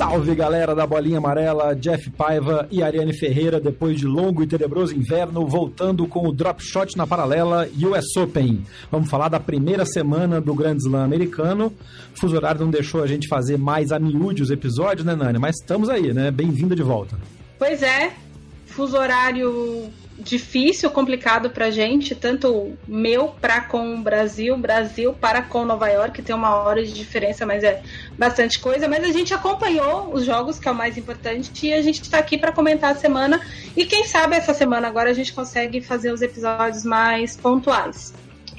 Salve galera da Bolinha Amarela, Jeff Paiva e Ariane Ferreira, depois de longo e tenebroso inverno, voltando com o Drop Shot na paralela US Open. Vamos falar da primeira semana do Grand Slam americano. O fuso horário não deixou a gente fazer mais a miúde os episódios, né, Nani? Mas estamos aí, né? Bem-vinda de volta. Pois é, fuso horário difícil, complicado pra gente, tanto meu para com o Brasil, Brasil para com Nova York, tem uma hora de diferença, mas é bastante coisa. Mas a gente acompanhou os jogos, que é o mais importante, e a gente está aqui para comentar a semana. E quem sabe essa semana agora a gente consegue fazer os episódios mais pontuais.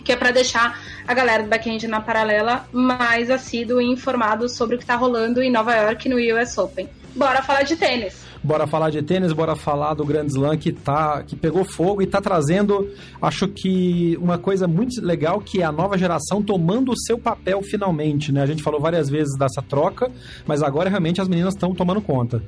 Que é para deixar a galera do backend na paralela mais assíduo e informado sobre o que está rolando em Nova York no US Open. Bora falar de tênis. Bora falar de tênis, bora falar do Grand Slam que, tá, que pegou fogo e está trazendo, acho que uma coisa muito legal que é a nova geração tomando o seu papel finalmente, né? A gente falou várias vezes dessa troca, mas agora realmente as meninas estão tomando conta.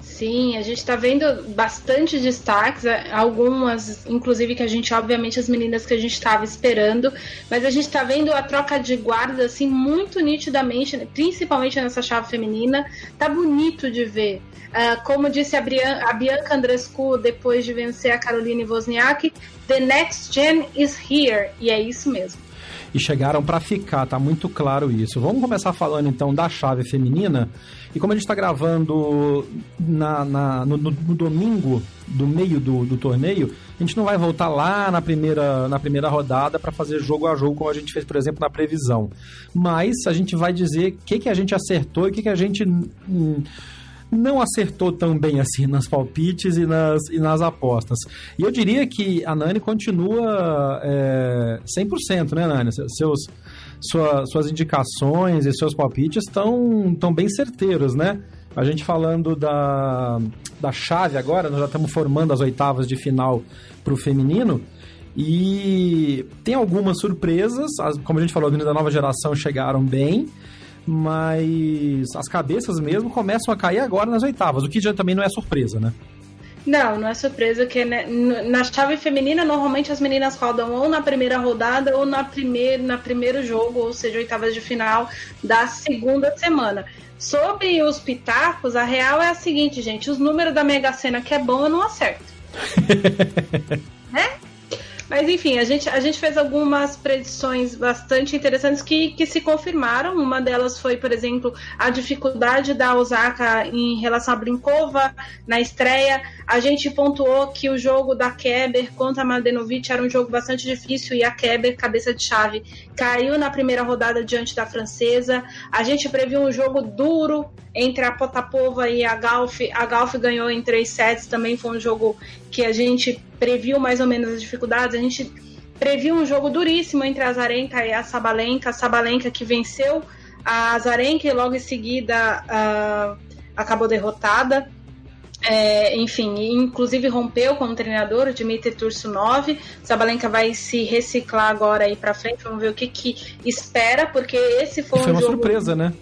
Sim, a gente está vendo bastante destaques, é, algumas, inclusive, que a gente, obviamente, as meninas que a gente estava esperando, mas a gente está vendo a troca de guarda, assim, muito nitidamente, principalmente nessa chave feminina. Tá bonito de ver. Uh, como disse a, Brian, a Bianca Andrescu depois de vencer a Caroline Wozniak, the next gen is here. E é isso mesmo e chegaram para ficar, tá muito claro isso. Vamos começar falando então da chave feminina. E como a gente está gravando na, na no, no, no, domingo do meio do, do, torneio, a gente não vai voltar lá na primeira, na primeira rodada para fazer jogo a jogo, como a gente fez, por exemplo, na previsão. Mas a gente vai dizer o que, que a gente acertou e o que, que a gente. Hum, não acertou tão bem assim nas palpites e nas, e nas apostas. E eu diria que a Nani continua é, 100%, né, Nani? Seus, sua, suas indicações e seus palpites estão tão bem certeiros, né? A gente falando da, da chave agora, nós já estamos formando as oitavas de final para o feminino. E tem algumas surpresas, as, como a gente falou, da nova geração chegaram bem mas as cabeças mesmo começam a cair agora nas oitavas, o que já também não é surpresa, né? Não, não é surpresa, que né, na chave feminina, normalmente as meninas rodam ou na primeira rodada ou na primeira, na primeiro jogo, ou seja, oitavas de final da segunda semana. Sobre os pitacos, a real é a seguinte, gente: os números da Mega Sena que é bom, eu não acerto. né? Mas enfim, a gente, a gente fez algumas predições bastante interessantes que, que se confirmaram. Uma delas foi, por exemplo, a dificuldade da Osaka em relação a Brinkova na estreia. A gente pontuou que o jogo da Keber contra a Mladenovic era um jogo bastante difícil e a Keber, cabeça de chave, caiu na primeira rodada diante da francesa. A gente previu um jogo duro entre a Potapova e a Galf. A Galf ganhou em três sets, também foi um jogo que a gente previu mais ou menos as dificuldades. A gente previu um jogo duríssimo entre a Zarenka e a Sabalenka. A Sabalenka que venceu a Zarenka e logo em seguida uh, acabou derrotada. É, enfim, inclusive rompeu com o treinador, Dmitry Tursunov. Sabalenka vai se reciclar agora aí para frente. Vamos ver o que, que espera, porque esse foi, foi um uma jogo... surpresa, né?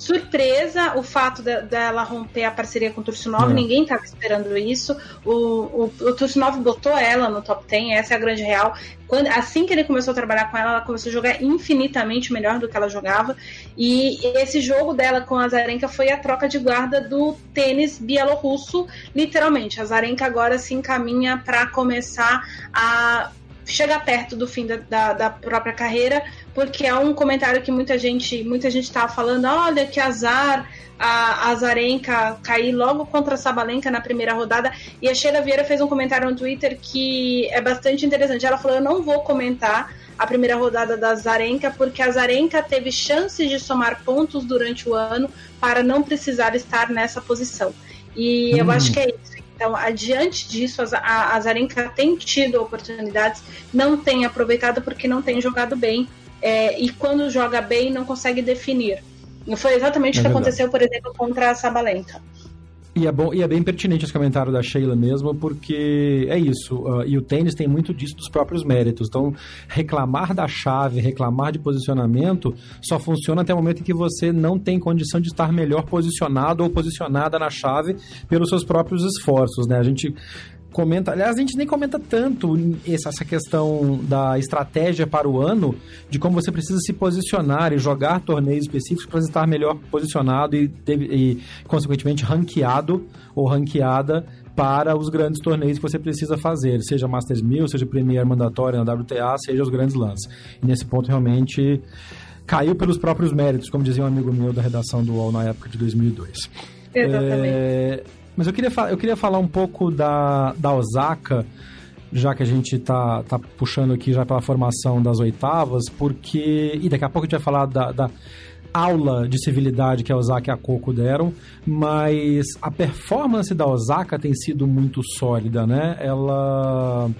Surpresa o fato de, dela romper a parceria com o Tursunov, é. ninguém estava esperando isso. O, o, o Tursunov botou ela no top 10, essa é a grande real. Quando, assim que ele começou a trabalhar com ela, ela começou a jogar infinitamente melhor do que ela jogava. E esse jogo dela com a Zarenka foi a troca de guarda do tênis bielorrusso, literalmente. A Zarenka agora se encaminha para começar a chegar perto do fim da, da, da, própria carreira porque é um comentário que muita gente muita gente estava falando, olha que azar a, a Zarenka cair logo contra a Sabalenka na primeira rodada. E a Sheila Vieira fez um comentário no Twitter que é bastante interessante. Ela falou: Eu não vou comentar a primeira rodada da Zarenka, porque a Zarenka teve chances de somar pontos durante o ano para não precisar estar nessa posição. E hum. eu acho que é isso. Então, adiante disso, a, a Zarenka tem tido oportunidades, não tem aproveitado porque não tem jogado bem. É, e quando joga bem, não consegue definir. Foi exatamente é o que verdade. aconteceu, por exemplo, contra a Sabalenka. E é, bom, e é bem pertinente esse comentário da Sheila mesmo, porque é isso. Uh, e o tênis tem muito disso dos próprios méritos. Então, reclamar da chave, reclamar de posicionamento, só funciona até o momento em que você não tem condição de estar melhor posicionado ou posicionada na chave pelos seus próprios esforços, né? A gente comenta. Aliás, a gente nem comenta tanto essa questão da estratégia para o ano, de como você precisa se posicionar e jogar torneios específicos para estar melhor posicionado e, e, consequentemente, ranqueado ou ranqueada para os grandes torneios que você precisa fazer, seja Masters 1000, seja Premier mandatória na WTA, seja os grandes lances. E nesse ponto, realmente, caiu pelos próprios méritos, como dizia um amigo meu da redação do UOL na época de 2002. Exatamente. É... Mas eu queria, eu queria falar um pouco da, da Osaka, já que a gente tá, tá puxando aqui já pela formação das oitavas, porque. E daqui a pouco a gente vai falar da, da aula de civilidade que a Osaka e a Coco deram, mas a performance da Osaka tem sido muito sólida, né? Ela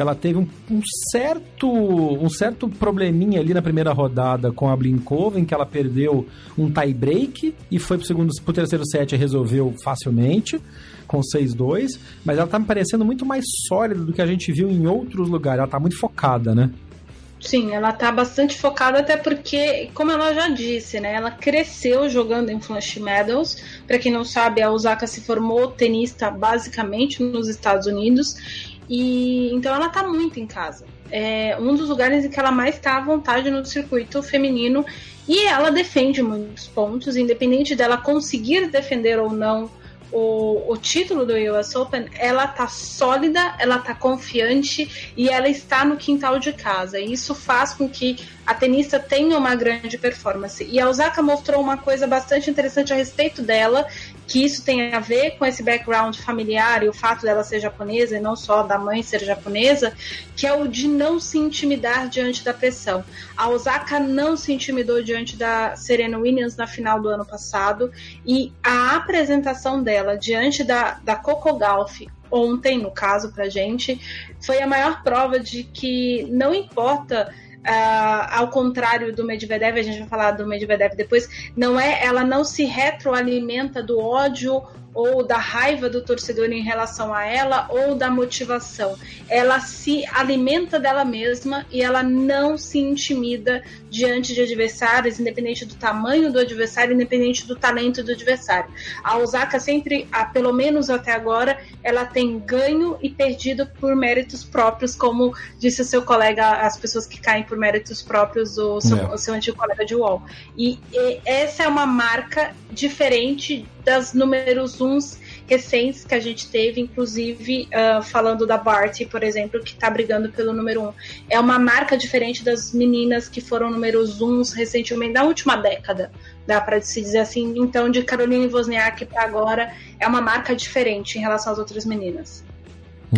ela teve um, um, certo um certo probleminha ali na primeira rodada com a Blinkova, em que ela perdeu um tie break e foi pro segundo pro terceiro set e resolveu facilmente com 6-2, mas ela tá me parecendo muito mais sólida do que a gente viu em outros lugares. Ela tá muito focada, né? Sim, ela tá bastante focada, até porque, como ela já disse, né? Ela cresceu jogando em Flush Meadows. Para quem não sabe, a Osaka se formou tenista basicamente nos Estados Unidos e então ela tá muito em casa. É um dos lugares em que ela mais está à vontade no circuito feminino e ela defende muitos pontos, independente dela conseguir defender ou não o, o título do US Open, ela tá sólida, ela tá confiante e ela está no quintal de casa. E isso faz com que a tenista tenha uma grande performance. E a Osaka mostrou uma coisa bastante interessante a respeito dela, que isso tem a ver com esse background familiar e o fato dela ser japonesa e não só da mãe ser japonesa, que é o de não se intimidar diante da pressão. A Osaka não se intimidou diante da Serena Williams na final do ano passado e a apresentação dela diante da, da Coco Gauff ontem, no caso, pra gente, foi a maior prova de que não importa Uh, ao contrário do Medvedev, a gente vai falar do Medvedev depois, não é, ela não se retroalimenta do ódio ou da raiva do torcedor em relação a ela ou da motivação. Ela se alimenta dela mesma e ela não se intimida diante de adversários, independente do tamanho do adversário, independente do talento do adversário. A Osaka sempre, pelo menos até agora, ela tem ganho e perdido por méritos próprios, como disse o seu colega, as pessoas que caem por méritos próprios, o seu, é. o seu antigo colega de UOL. E, e essa é uma marca diferente das números uns recentes que a gente teve, inclusive uh, falando da Bart, por exemplo, que está brigando pelo número um. É uma marca diferente das meninas que foram números uns recentemente, da última década, dá para se dizer assim. Então, de Caroline Wozniak para agora, é uma marca diferente em relação às outras meninas.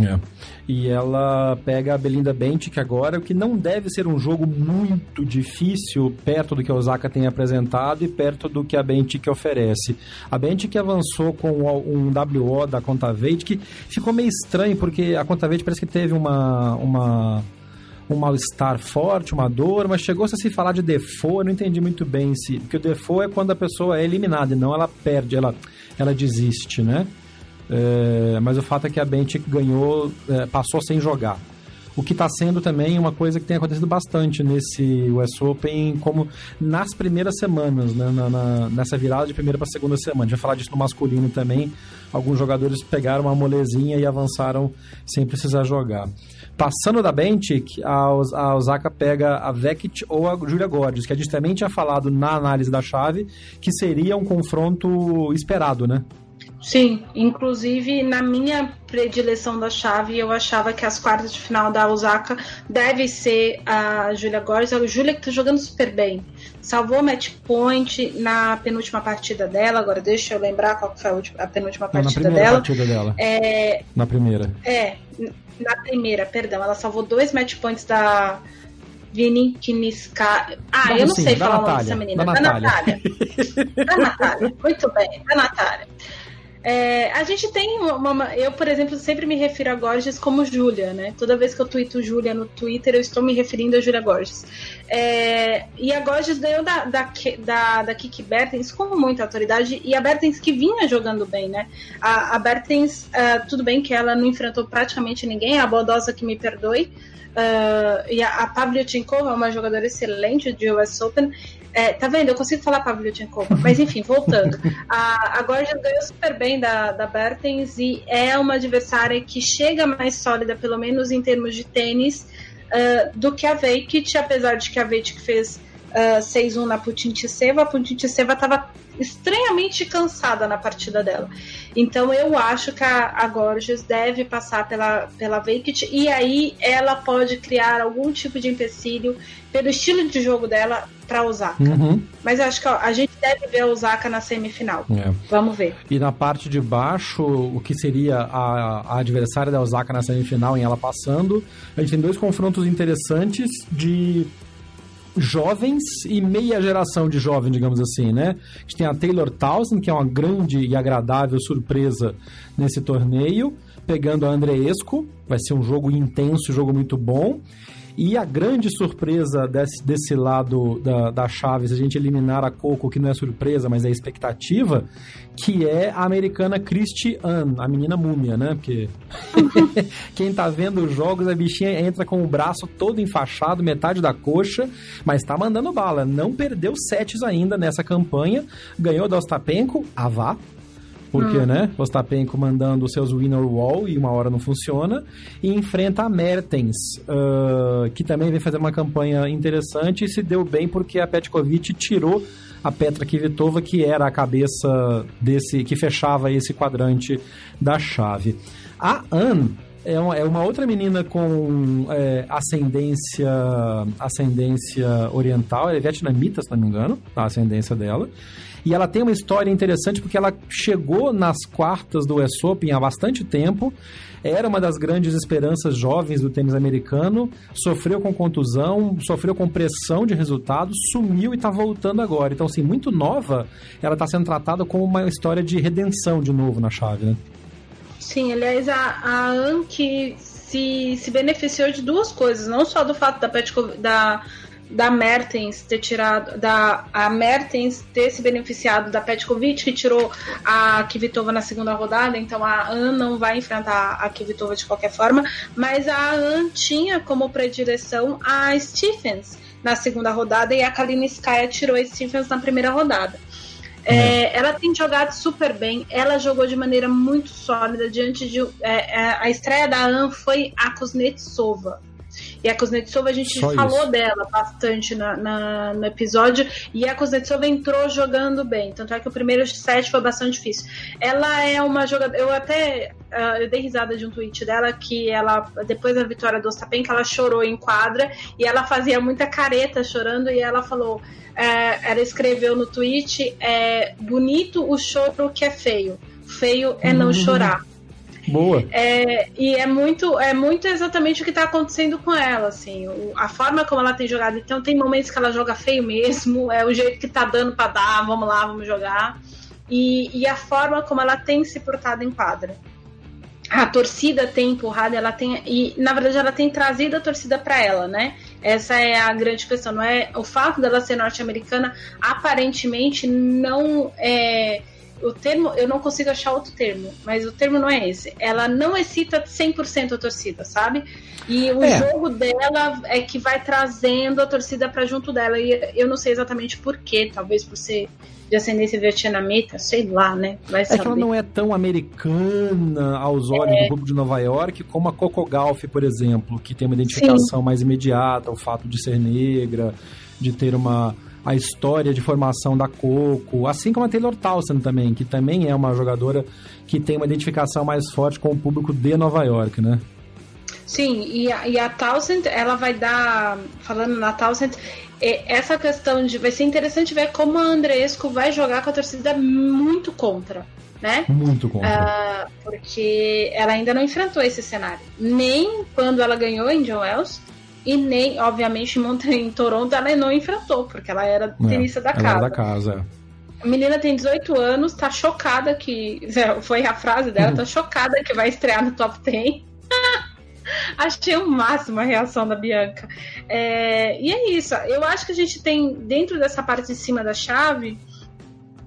É. E ela pega a Belinda Bencic agora, o que não deve ser um jogo muito difícil perto do que a Osaka tem apresentado e perto do que a Bencic oferece. A Bencic avançou com um WO da Contaveit que ficou meio estranho porque a Contaveit parece que teve uma uma um mal-estar forte, uma dor, mas chegou-se a se falar de default, eu não entendi muito bem se. Porque o default é quando a pessoa é eliminada, e não ela perde, ela, ela desiste, né? É, mas o fato é que a Bentic ganhou, é, passou sem jogar. O que está sendo também uma coisa que tem acontecido bastante nesse US Open, como nas primeiras semanas, né? na, na, nessa virada de primeira para segunda semana. A gente vai falar disso no masculino também. Alguns jogadores pegaram uma molezinha e avançaram sem precisar jogar. Passando da Bentic, a, a Osaka pega a Vekit ou a Julia Gordes, que a gente também tinha falado na análise da chave, que seria um confronto esperado, né? Sim, inclusive na minha predileção da chave, eu achava que as quartas de final da Osaka deve ser a Julia Gorges. A Julia que tá jogando super bem. Salvou match point na penúltima partida dela. Agora deixa eu lembrar qual foi a, penúltima partida Não, na dela. partida dela. É, na primeira. É, na primeira, perdão. Ela salvou dois match points da Vini Kiniska. Ah, Vamos eu não sim, sei da falar o nome Natália, dessa menina. da Da Natália. Natália. Da Natália. Muito bem, da Natália. É, a gente tem uma, uma- Eu, por exemplo, sempre me refiro a Gorges como Júlia, né? Toda vez que eu tuito Júlia no Twitter, eu estou me referindo a Júlia Gorges. É, e a Gorges ganhou da, da, da, da Kiki Bertens com muita autoridade, e a Bertens que vinha jogando bem, né? A, a Bertens, ah, tudo bem que ela não enfrentou praticamente ninguém, a Bodosa que me perdoe. Ah, e a, a Pavlyuchenkova é uma jogadora excelente de US Open. É, tá vendo? Eu consigo falar Pavlyuchenkova. Mas enfim, voltando. A, a Gorgias ganhou super bem da, da Bertens e é uma adversária que chega mais sólida, pelo menos em termos de tênis, ah, do que a Veikit, apesar de que a Veikit fez ah, 6-1 na Putintseva, a Putintseva estava estranhamente cansada na partida dela. Então eu acho que a, a Gorgias deve passar pela, pela Veikit e aí ela pode criar algum tipo de empecilho pelo estilo de jogo dela para Osaka. Uhum. Mas eu acho que ó, a gente deve ver a Osaka na semifinal. É. Vamos ver. E na parte de baixo, o que seria a, a adversária da Osaka na semifinal, em ela passando, a gente tem dois confrontos interessantes de jovens e meia geração de jovem, digamos assim, né? A gente tem a Taylor Townsend, que é uma grande e agradável surpresa nesse torneio, pegando a Andreesco, vai ser um jogo intenso, um jogo muito bom. E a grande surpresa desse, desse lado da, da chave, se a gente eliminar a Coco, que não é surpresa, mas é expectativa, que é a americana Christy Ann, a menina múmia, né? Porque quem tá vendo os jogos, a bichinha entra com o braço todo enfaixado, metade da coxa, mas tá mandando bala. Não perdeu sets ainda nessa campanha. Ganhou da Ostapenko, a Porque, né? Ostapenko mandando os seus winner wall e uma hora não funciona. E enfrenta a Mertens, ah, que também vem fazer uma campanha interessante e se deu bem porque a Petkovic tirou a Petra Kvitova, que era a cabeça desse, que fechava esse quadrante da chave. A Anne é uma, é uma outra menina com é, ascendência ascendência oriental, ela é vietnamita, se não me engano, a ascendência dela. E ela tem uma história interessante porque ela chegou nas quartas do US Open há bastante tempo, era uma das grandes esperanças jovens do tênis americano, sofreu com contusão, sofreu com pressão de resultados, sumiu e está voltando agora. Então, assim, muito nova, ela está sendo tratada como uma história de redenção de novo na chave, né? Sim, aliás, a, a Anki se, se beneficiou de duas coisas, não só do fato da Petko, da da Mertens ter tirado da a Mertens ter se beneficiado da Petkovic que tirou a Kvitova na segunda rodada, então a An não vai enfrentar a Kvitova de qualquer forma, mas a An tinha como predileção a Stephens na segunda rodada e a Kalinskaya tirou a Stephens na primeira rodada. É, ela tem jogado super bem, ela jogou de maneira muito sólida diante de. é, é, a estreia da An foi a Kuznetsova. E a Kuznetsova a gente Só falou isso. dela bastante na, na- no episódio. E a Kuznetsova entrou jogando bem. Tanto é que o primeiro set foi bastante difícil. Ela é uma jogadora. Eu até ah, eu dei risada de um tweet dela que ela, depois da vitória do Ostapenko, ela chorou em quadra e ela fazia muita careta chorando. E ela falou: é, ela escreveu no tweet: é, bonito o choro que é feio. Feio é não Uhum. chorar. Boa. É, e é muito, é muito exatamente o que está acontecendo com ela, assim, o- a forma como ela tem jogado. Então tem momentos que ela joga feio mesmo, é o jeito que tá dando para dar, vamos lá, vamos jogar. E, e a forma como ela tem se portado em quadra. A torcida tem empurrado, ela tem e na verdade ela tem trazido a torcida para ela, né? Essa é a grande questão, não é o fato dela ser norte-americana aparentemente não é o termo, eu não consigo achar outro termo, mas o termo não é esse. Ela não excita 100% a torcida, sabe? E o É. jogo dela é que vai trazendo a torcida para junto dela. E eu não sei exatamente por quê, talvez por ser de ascendência vietnamita, sei lá, né? Vai É que ela saber. não é tão americana aos olhos do público de Nova York como a Coco Gauff, por exemplo, que tem uma identificação mais imediata, o fato de ser negra, de ter uma, a história de formação da Coco, assim como a Taylor Townsend também, que também é uma jogadora que tem uma identificação mais forte com o público de Nova York, né? Sim, e a, e a Townsend, ela vai dar, falando na Townsend, essa questão de. Vai ser interessante ver como a Andresco vai jogar com a torcida muito contra. Né? Muito contra. Uh, porque ela ainda não enfrentou esse cenário. Nem quando ela ganhou em John Wells, e nem, obviamente, em, em Toronto ela não enfrentou, porque ela era é, tenista da casa. Era da casa, é. A menina tem 18 anos, tá chocada que. Foi a frase dela, tá chocada que vai estrear no top 10. Achei o máximo a reação da Bianca. É, e é isso. Eu acho que a gente tem, dentro dessa parte de cima da chave,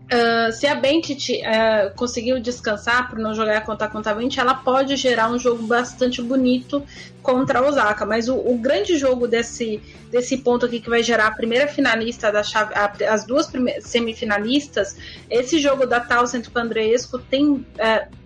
Uh, se a Bentit uh, conseguiu descansar por não jogar contra a Contavente, ela pode gerar um jogo bastante bonito contra a Osaka. Mas o, o, grande jogo desse, desse ponto aqui que vai gerar a primeira finalista da chave, a, as duas semifinalistas, esse jogo da Townsend com o Andreesco tem. Uh,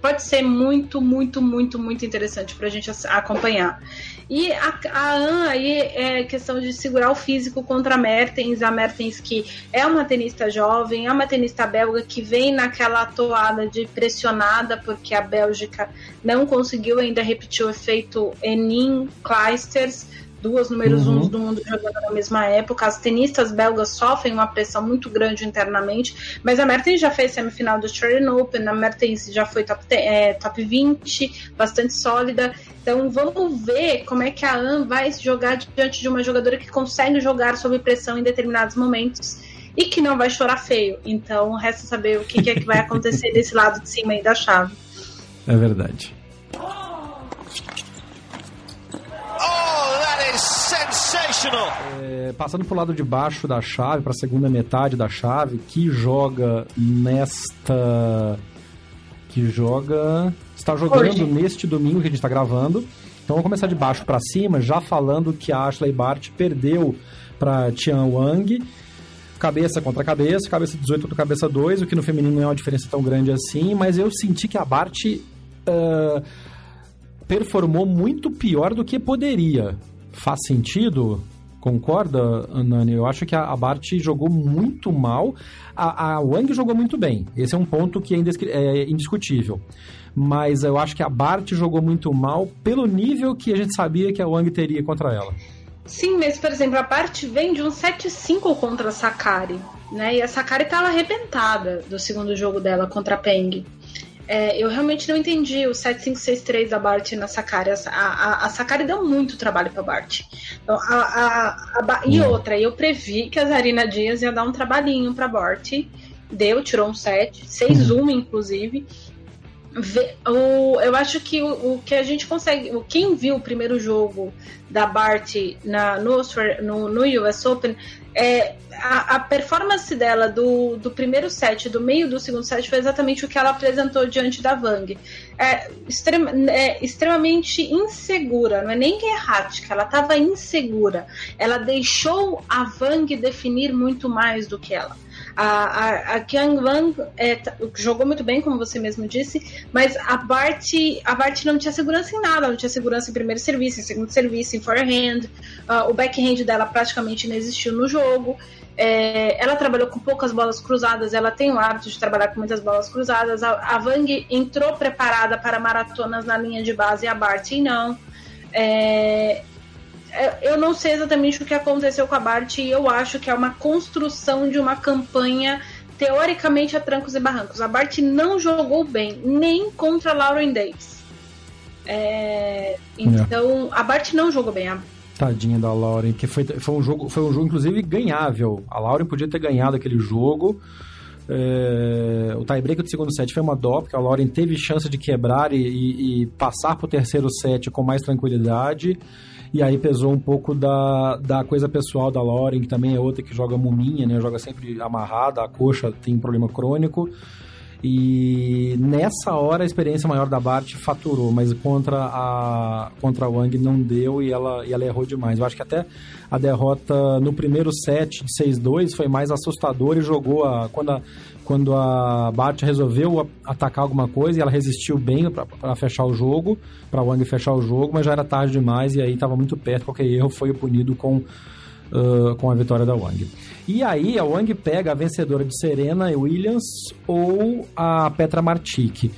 pode ser muito, muito, muito, muito interessante para a gente acompanhar. E a, a aí é questão de segurar o físico contra a Mertens, a Mertens que é uma tenista jovem, é uma tenista belga que vem naquela toada de pressionada porque a Bélgica não conseguiu ainda repetir o efeito Enin Kleisters duas números uhum. uns do mundo jogando na mesma época. As tenistas belgas sofrem uma pressão muito grande internamente, mas a Mertens já fez semifinal do Australian Open, a Mertens já foi top, é, top 20, bastante sólida. Então vamos ver como é que a An vai jogar diante de uma jogadora que consegue jogar sob pressão em determinados momentos e que não vai chorar feio. Então resta saber o que, que é que vai acontecer desse lado de cima aí da chave. É verdade. É, passando pro lado de baixo da chave, para a segunda metade da chave, que joga nesta. Que joga. Está jogando Hoje. neste domingo que a gente está gravando. Então vamos começar de baixo para cima, já falando que a Ashley Bart perdeu para Tian Wang. Cabeça contra cabeça, cabeça 18 contra cabeça 2, o que no feminino não é uma diferença tão grande assim, mas eu senti que a Bart uh, performou muito pior do que poderia. Faz sentido? Concorda, Nani? Eu acho que a, Bart jogou muito mal. A, a Wang jogou muito bem. Esse é um ponto que é, é indiscutível. Mas eu acho que a Bart jogou muito mal pelo nível que a gente sabia que a Wang teria contra ela. Sim, mas por exemplo, a Bart vem de um 7-5 contra a Sakari, né? E a Sakari estava arrebentada do segundo jogo dela contra a Peng. É, eu realmente não entendi o 7563 da Bart na Sakari. A, a, a Sakari deu muito trabalho pra Bart. Então, a, a, e hum. outra, eu previ que a Zarina Dias ia dar um trabalhinho pra Bart. Deu, tirou um 7, 6-1 uhum. inclusive. O, eu acho que o, o, que a gente consegue. Quem viu o primeiro jogo da Bart na, no, no, no US Open, é, a, a, performance dela do, do primeiro set, do meio do segundo set, foi exatamente o que ela apresentou diante da Vang. É, é extremamente insegura, não é nem errática, ela estava insegura. Ela deixou a Vang definir muito mais do que ela. A, a, a Kyung Wang é, jogou muito bem, como você mesmo disse, mas a Bart, a Bart não tinha segurança em nada, não tinha segurança em primeiro serviço, em segundo serviço, em forehand. Uh, o backhand dela praticamente não existiu no jogo. É, ela trabalhou com poucas bolas cruzadas, ela tem o hábito de trabalhar com muitas bolas cruzadas. A, a Wang entrou preparada para maratonas na linha de base e a Bart não. É, é, eu não sei exatamente o que aconteceu com a Bart e eu acho que é uma construção de uma campanha teoricamente a trancos e barrancos. A Bart não jogou bem, nem contra a Lauren Davis. É, então, é. a Bart não jogou bem. A... Tadinha da Lauren, que foi, foi, um jogo, foi um jogo, inclusive, ganhável. A Lauren podia ter ganhado aquele jogo. É, o tiebreak do segundo set foi uma dó, porque a Lauren teve chance de quebrar e, e, e passar para o terceiro set com mais tranquilidade. E aí pesou um pouco da, da coisa pessoal da Lauren, que também é outra que joga muminha, né? Joga sempre amarrada, a coxa tem um problema crônico. E nessa hora a experiência maior da Bart faturou, mas contra a contra a Wang não deu e ela, e ela errou demais. Eu acho que até a derrota no primeiro set de 6-2 foi mais assustadora e jogou a quando a, quando a Bart resolveu atacar alguma coisa e ela resistiu bem para fechar o jogo, para Wang fechar o jogo, mas já era tarde demais e aí estava muito perto, qualquer erro foi punido com uh, com a vitória da Wang. E aí a Wang pega a vencedora de Serena Williams ou a Petra Martic.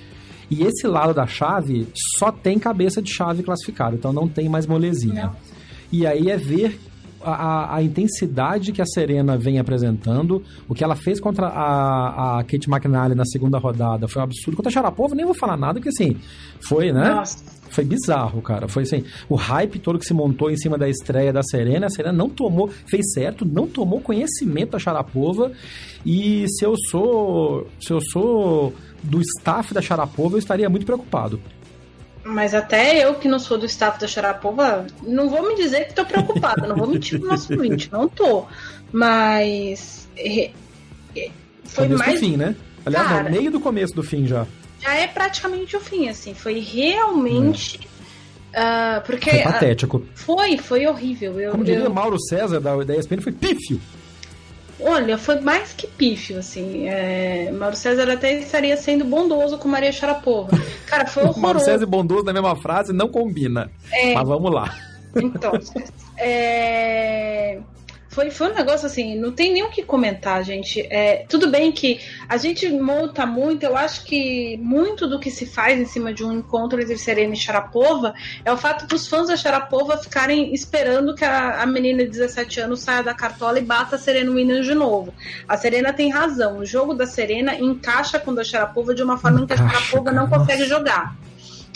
E esse lado da chave só tem cabeça de chave classificado, então não tem mais molezinha. Não. E aí é ver a, a, intensidade que a Serena vem apresentando, o que ela fez contra a, a Kate McNally na segunda rodada foi um absurdo. Contra a Sharapova, nem vou falar nada, porque assim, foi, né? Nossa. Foi bizarro, cara. Foi assim, o hype todo que se montou em cima da estreia da Serena, a Serena não tomou, fez certo, não tomou conhecimento da Sharapova. E se eu sou, se eu sou do staff da Sharapova, eu estaria muito preocupado. Mas até eu, que não sou do staff da Sharapova, não vou me dizer que estou preocupada, não vou mentir pro nosso ouvinte, não tô. Mas. foi começo mais. do fim, né? Aliás, Cara, meio do começo do fim já. Já é praticamente o fim, assim. Foi realmente. Uh, porque, foi patético. Uh, foi, foi horrível. Eu, Como diria eu... Mauro César da, da ESPN, foi pífio. Olha, foi mais que pífio, assim. É... Mauro César até estaria sendo bondoso com Maria Sharapova. Cara, foi horroroso. Mauro César e bondoso na mesma frase não combina. É... Mas vamos lá. Então, é foi, foi um negócio assim, não tem nem o que comentar, gente. É, tudo bem que a gente monta muito, eu acho que muito do que se faz em cima de um encontro entre Serena e Sharapova é o fato dos fãs da Sharapova ficarem esperando que a, a menina de 17 anos saia da cartola e bata a Serena Williams de novo. A Serena tem razão, o jogo da Serena encaixa com o da Sharapova de uma forma encaixa, que a Sharapova não consegue jogar.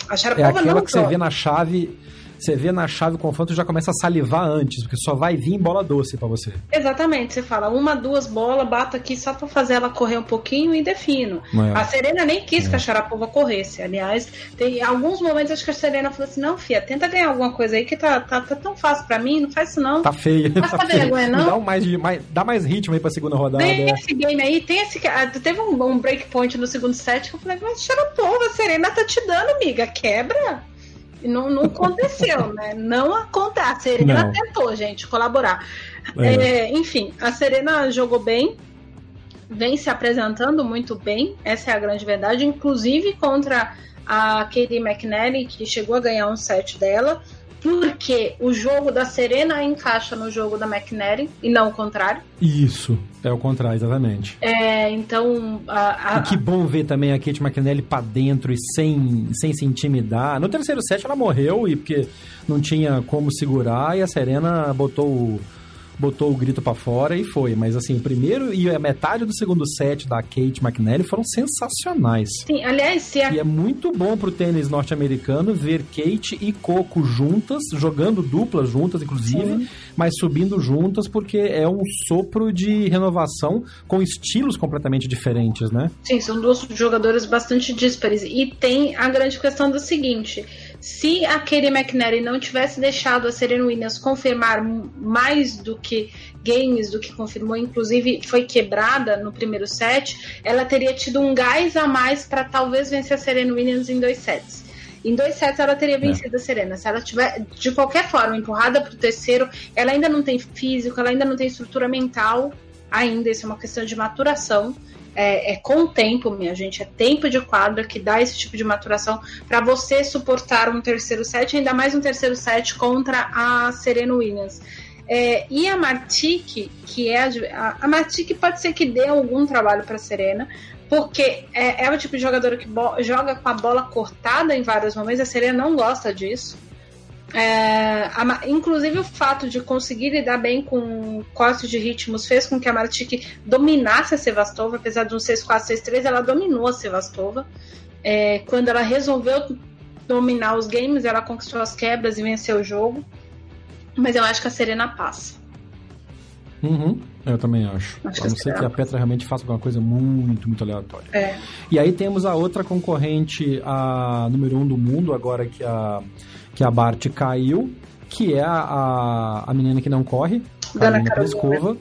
A Sharapova é aquela não que você vê na chave você vê na chave o confronto já começa a salivar antes, porque só vai vir bola doce para você. Exatamente, você fala uma, duas bolas, bato aqui só para fazer ela correr um pouquinho e defino. É. A Serena nem quis é. que a Sharapova corresse. Aliás, tem alguns momentos acho que a Serena falou assim: não, fia, tenta ganhar alguma coisa aí que tá, tá, tá tão fácil para mim, não faz isso não. Tá feio. Não tá vergonha, não. Dá, um mais, mais, dá mais ritmo aí pra segunda rodada. Tem esse game aí, tem esse. Ah, teve um, um breakpoint no segundo set que eu falei, mas Sharapova, a Serena tá te dando, amiga, quebra. Não, não aconteceu, né? Não acontece. A Serena não. tentou, gente, colaborar. É. É, enfim, a Serena jogou bem, vem se apresentando muito bem, essa é a grande verdade, inclusive contra a Katie McNally, que chegou a ganhar um set dela porque o jogo da Serena encaixa no jogo da McNary e não o contrário. Isso, é o contrário, exatamente. É, então. A, a... E que bom ver também a Kate McNally pra dentro e sem, sem se intimidar. No terceiro set ela morreu e porque não tinha como segurar e a Serena botou o botou o grito para fora e foi. Mas assim, o primeiro e a metade do segundo set da Kate McNally foram sensacionais. Sim, aliás, se a... E é muito bom pro tênis norte-americano ver Kate e Coco juntas, jogando duplas juntas, inclusive, Sim. mas subindo juntas, porque é um sopro de renovação com estilos completamente diferentes, né? Sim, são duas jogadoras bastante díspares. E tem a grande questão do seguinte: se a Katie McNary não tivesse deixado a Serena Williams confirmar mais do que games do que confirmou, inclusive foi quebrada no primeiro set, ela teria tido um gás a mais para talvez vencer a Serena Williams em dois sets. Em dois sets ela teria é. vencido é. a Serena. Se ela tiver, de qualquer forma, empurrada para o terceiro, ela ainda não tem físico, ela ainda não tem estrutura mental ainda. Isso é uma questão de maturação é, é, com o tempo, minha gente, é tempo de quadra que dá esse tipo de maturação para você suportar um terceiro set, ainda mais um terceiro set contra a Serena Williams. É, e a Martique, que é a, a Martique pode ser que dê algum trabalho para Serena, porque é, é, o tipo de jogadora que joga com a bola cortada em vários momentos. A Serena não gosta disso. É, a, inclusive o fato de conseguir lidar bem com cortes de ritmos fez com que a Martic dominasse a Sevastova, apesar de um 6-4, 6-3, ela dominou a Sevastova. É, quando ela resolveu dominar os games, ela conquistou as quebras e venceu o jogo. Mas eu acho que a Serena passa. Uhum, eu também acho. acho a não ser que a Petra realmente faça alguma coisa muito, muito aleatória. É. E aí temos a outra concorrente, a número um do mundo, agora que a que a Bart caiu, que é a, a, a menina que não corre, Dana a Pliskova,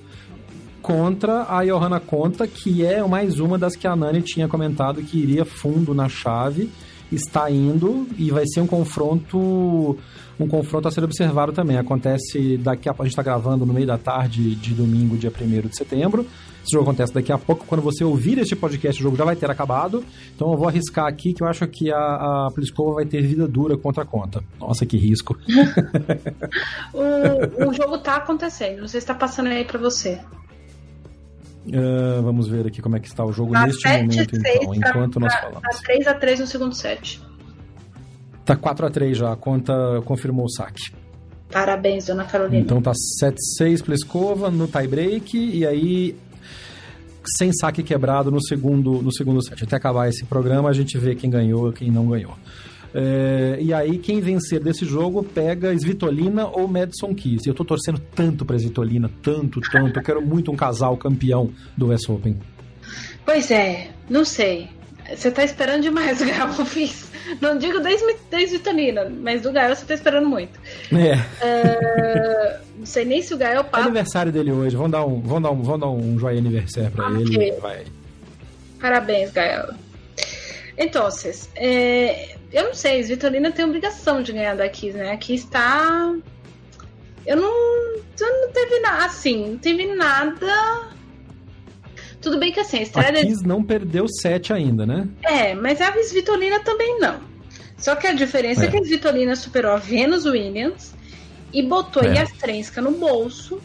contra a Johanna Conta, que é mais uma das que a Nani tinha comentado que iria fundo na chave, está indo e vai ser um confronto um confronto a ser observado também. Acontece daqui a a gente está gravando no meio da tarde de domingo, dia 1 de setembro. Esse jogo acontece daqui a pouco. Quando você ouvir este podcast, o jogo já vai ter acabado. Então eu vou arriscar aqui que eu acho que a, a Pliskova vai ter vida dura contra a conta. Nossa, que risco. o, o jogo tá acontecendo. Não sei se tá passando aí para você. Uh, vamos ver aqui como é que está o jogo tá neste momento, então, enquanto nós falamos. Tá 3x3 no segundo set. Tá 4x3 já, a conta confirmou o saque. Parabéns, dona Carolina. Então tá 7-6 Pliskova no tie-break, e aí sem saque quebrado no segundo, no segundo set. Até acabar esse programa, a gente vê quem ganhou e quem não ganhou. É, e aí, quem vencer desse jogo pega Svitolina ou Madison Keys. E eu tô torcendo tanto pra Svitolina, tanto, tanto. Eu quero muito um casal campeão do West Open. Pois é, não sei. Você tá esperando demais o Gael Fis. Não digo Vitalina, mas do Gael você tá esperando muito. É. é. não sei nem se o Gael passa. É aniversário dele hoje. Vamos dar um, vamos dar um, vamos dar um joia aniversário pra ele. Vai. Parabéns, Gael. Então, é, eu não sei, Vitalina tem obrigação de ganhar da Kiss, né? Aqui está. Eu não. Eu não teve nada. Assim, não teve nada tudo bem que assim, a estreia. A Kiss não perdeu 7 ainda, né? É, mas a Svitolina também não. Só que a diferença é, é que a Svitolina superou a Venus Williams e botou é. Yastrenska no bolso.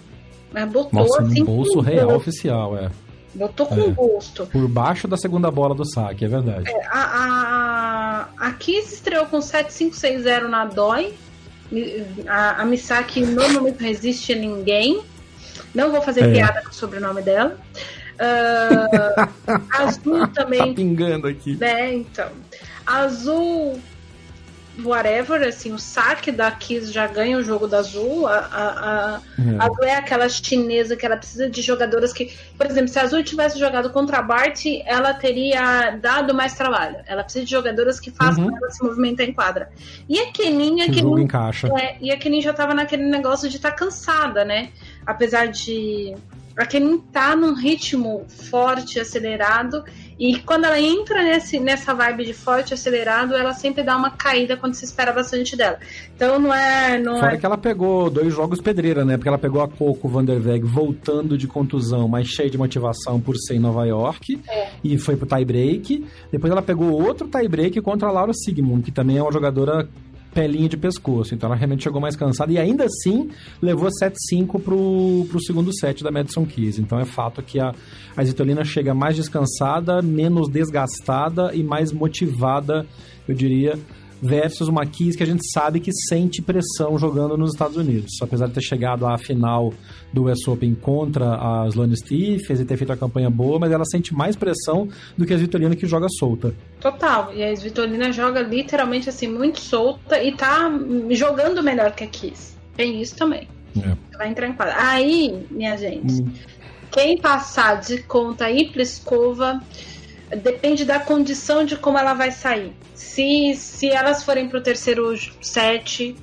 Mas botou Nossa, assim. No bolso real bolso. oficial, é. Botou com é. gosto. Por baixo da segunda bola do saque, é verdade. É, a, a, a Kiss estreou com 7-5-6-0 na DOI. A, a Misaki normalmente resiste a ninguém. Não vou fazer é. piada com o sobrenome dela. Uh, azul também. tá pingando aqui. Né, então. Azul, whatever, assim, o saque da Kiss já ganha o jogo da Azul. A, a, a, é. Azul é aquela chinesa que ela precisa de jogadoras que. Por exemplo, se a Azul tivesse jogado contra a Bart, ela teria dado mais trabalho. Ela precisa de jogadoras que façam uhum. ela se movimentar em quadra. E a Kenin, a Kenin, encaixa. É, e a Kenin já tava naquele negócio de estar tá cansada, né? Apesar de para quem não tá num ritmo forte, acelerado, e quando ela entra nesse, nessa vibe de forte, acelerado, ela sempre dá uma caída quando se espera bastante dela. Então não é. Não Fora é... que ela pegou dois jogos pedreira, né? Porque ela pegou a Coco Vanderweg voltando de contusão, mas cheia de motivação por ser em Nova York, é. e foi pro tie break. Depois ela pegou outro tie break contra a Laura Sigmund, que também é uma jogadora pelinha de pescoço. Então ela realmente chegou mais cansada e ainda assim levou 7-5 pro, pro segundo set da Madison Keys. Então é fato que a, a Zitolina chega mais descansada, menos desgastada e mais motivada, eu diria, versus uma Kiss que a gente sabe que sente pressão jogando nos Estados Unidos. Apesar de ter chegado à final do US Open contra a Sloane Stephens e ter feito a campanha boa, mas ela sente mais pressão do que a Svitolina que joga solta. Total. E a Svitolina joga literalmente assim muito solta e tá jogando melhor que a Kiss. Tem isso também. É. Vai entrar em quadra. Aí, minha gente, hum. quem passar de conta aí Pliskova depende da condição de como ela vai sair. Se, se elas forem para o terceiro set,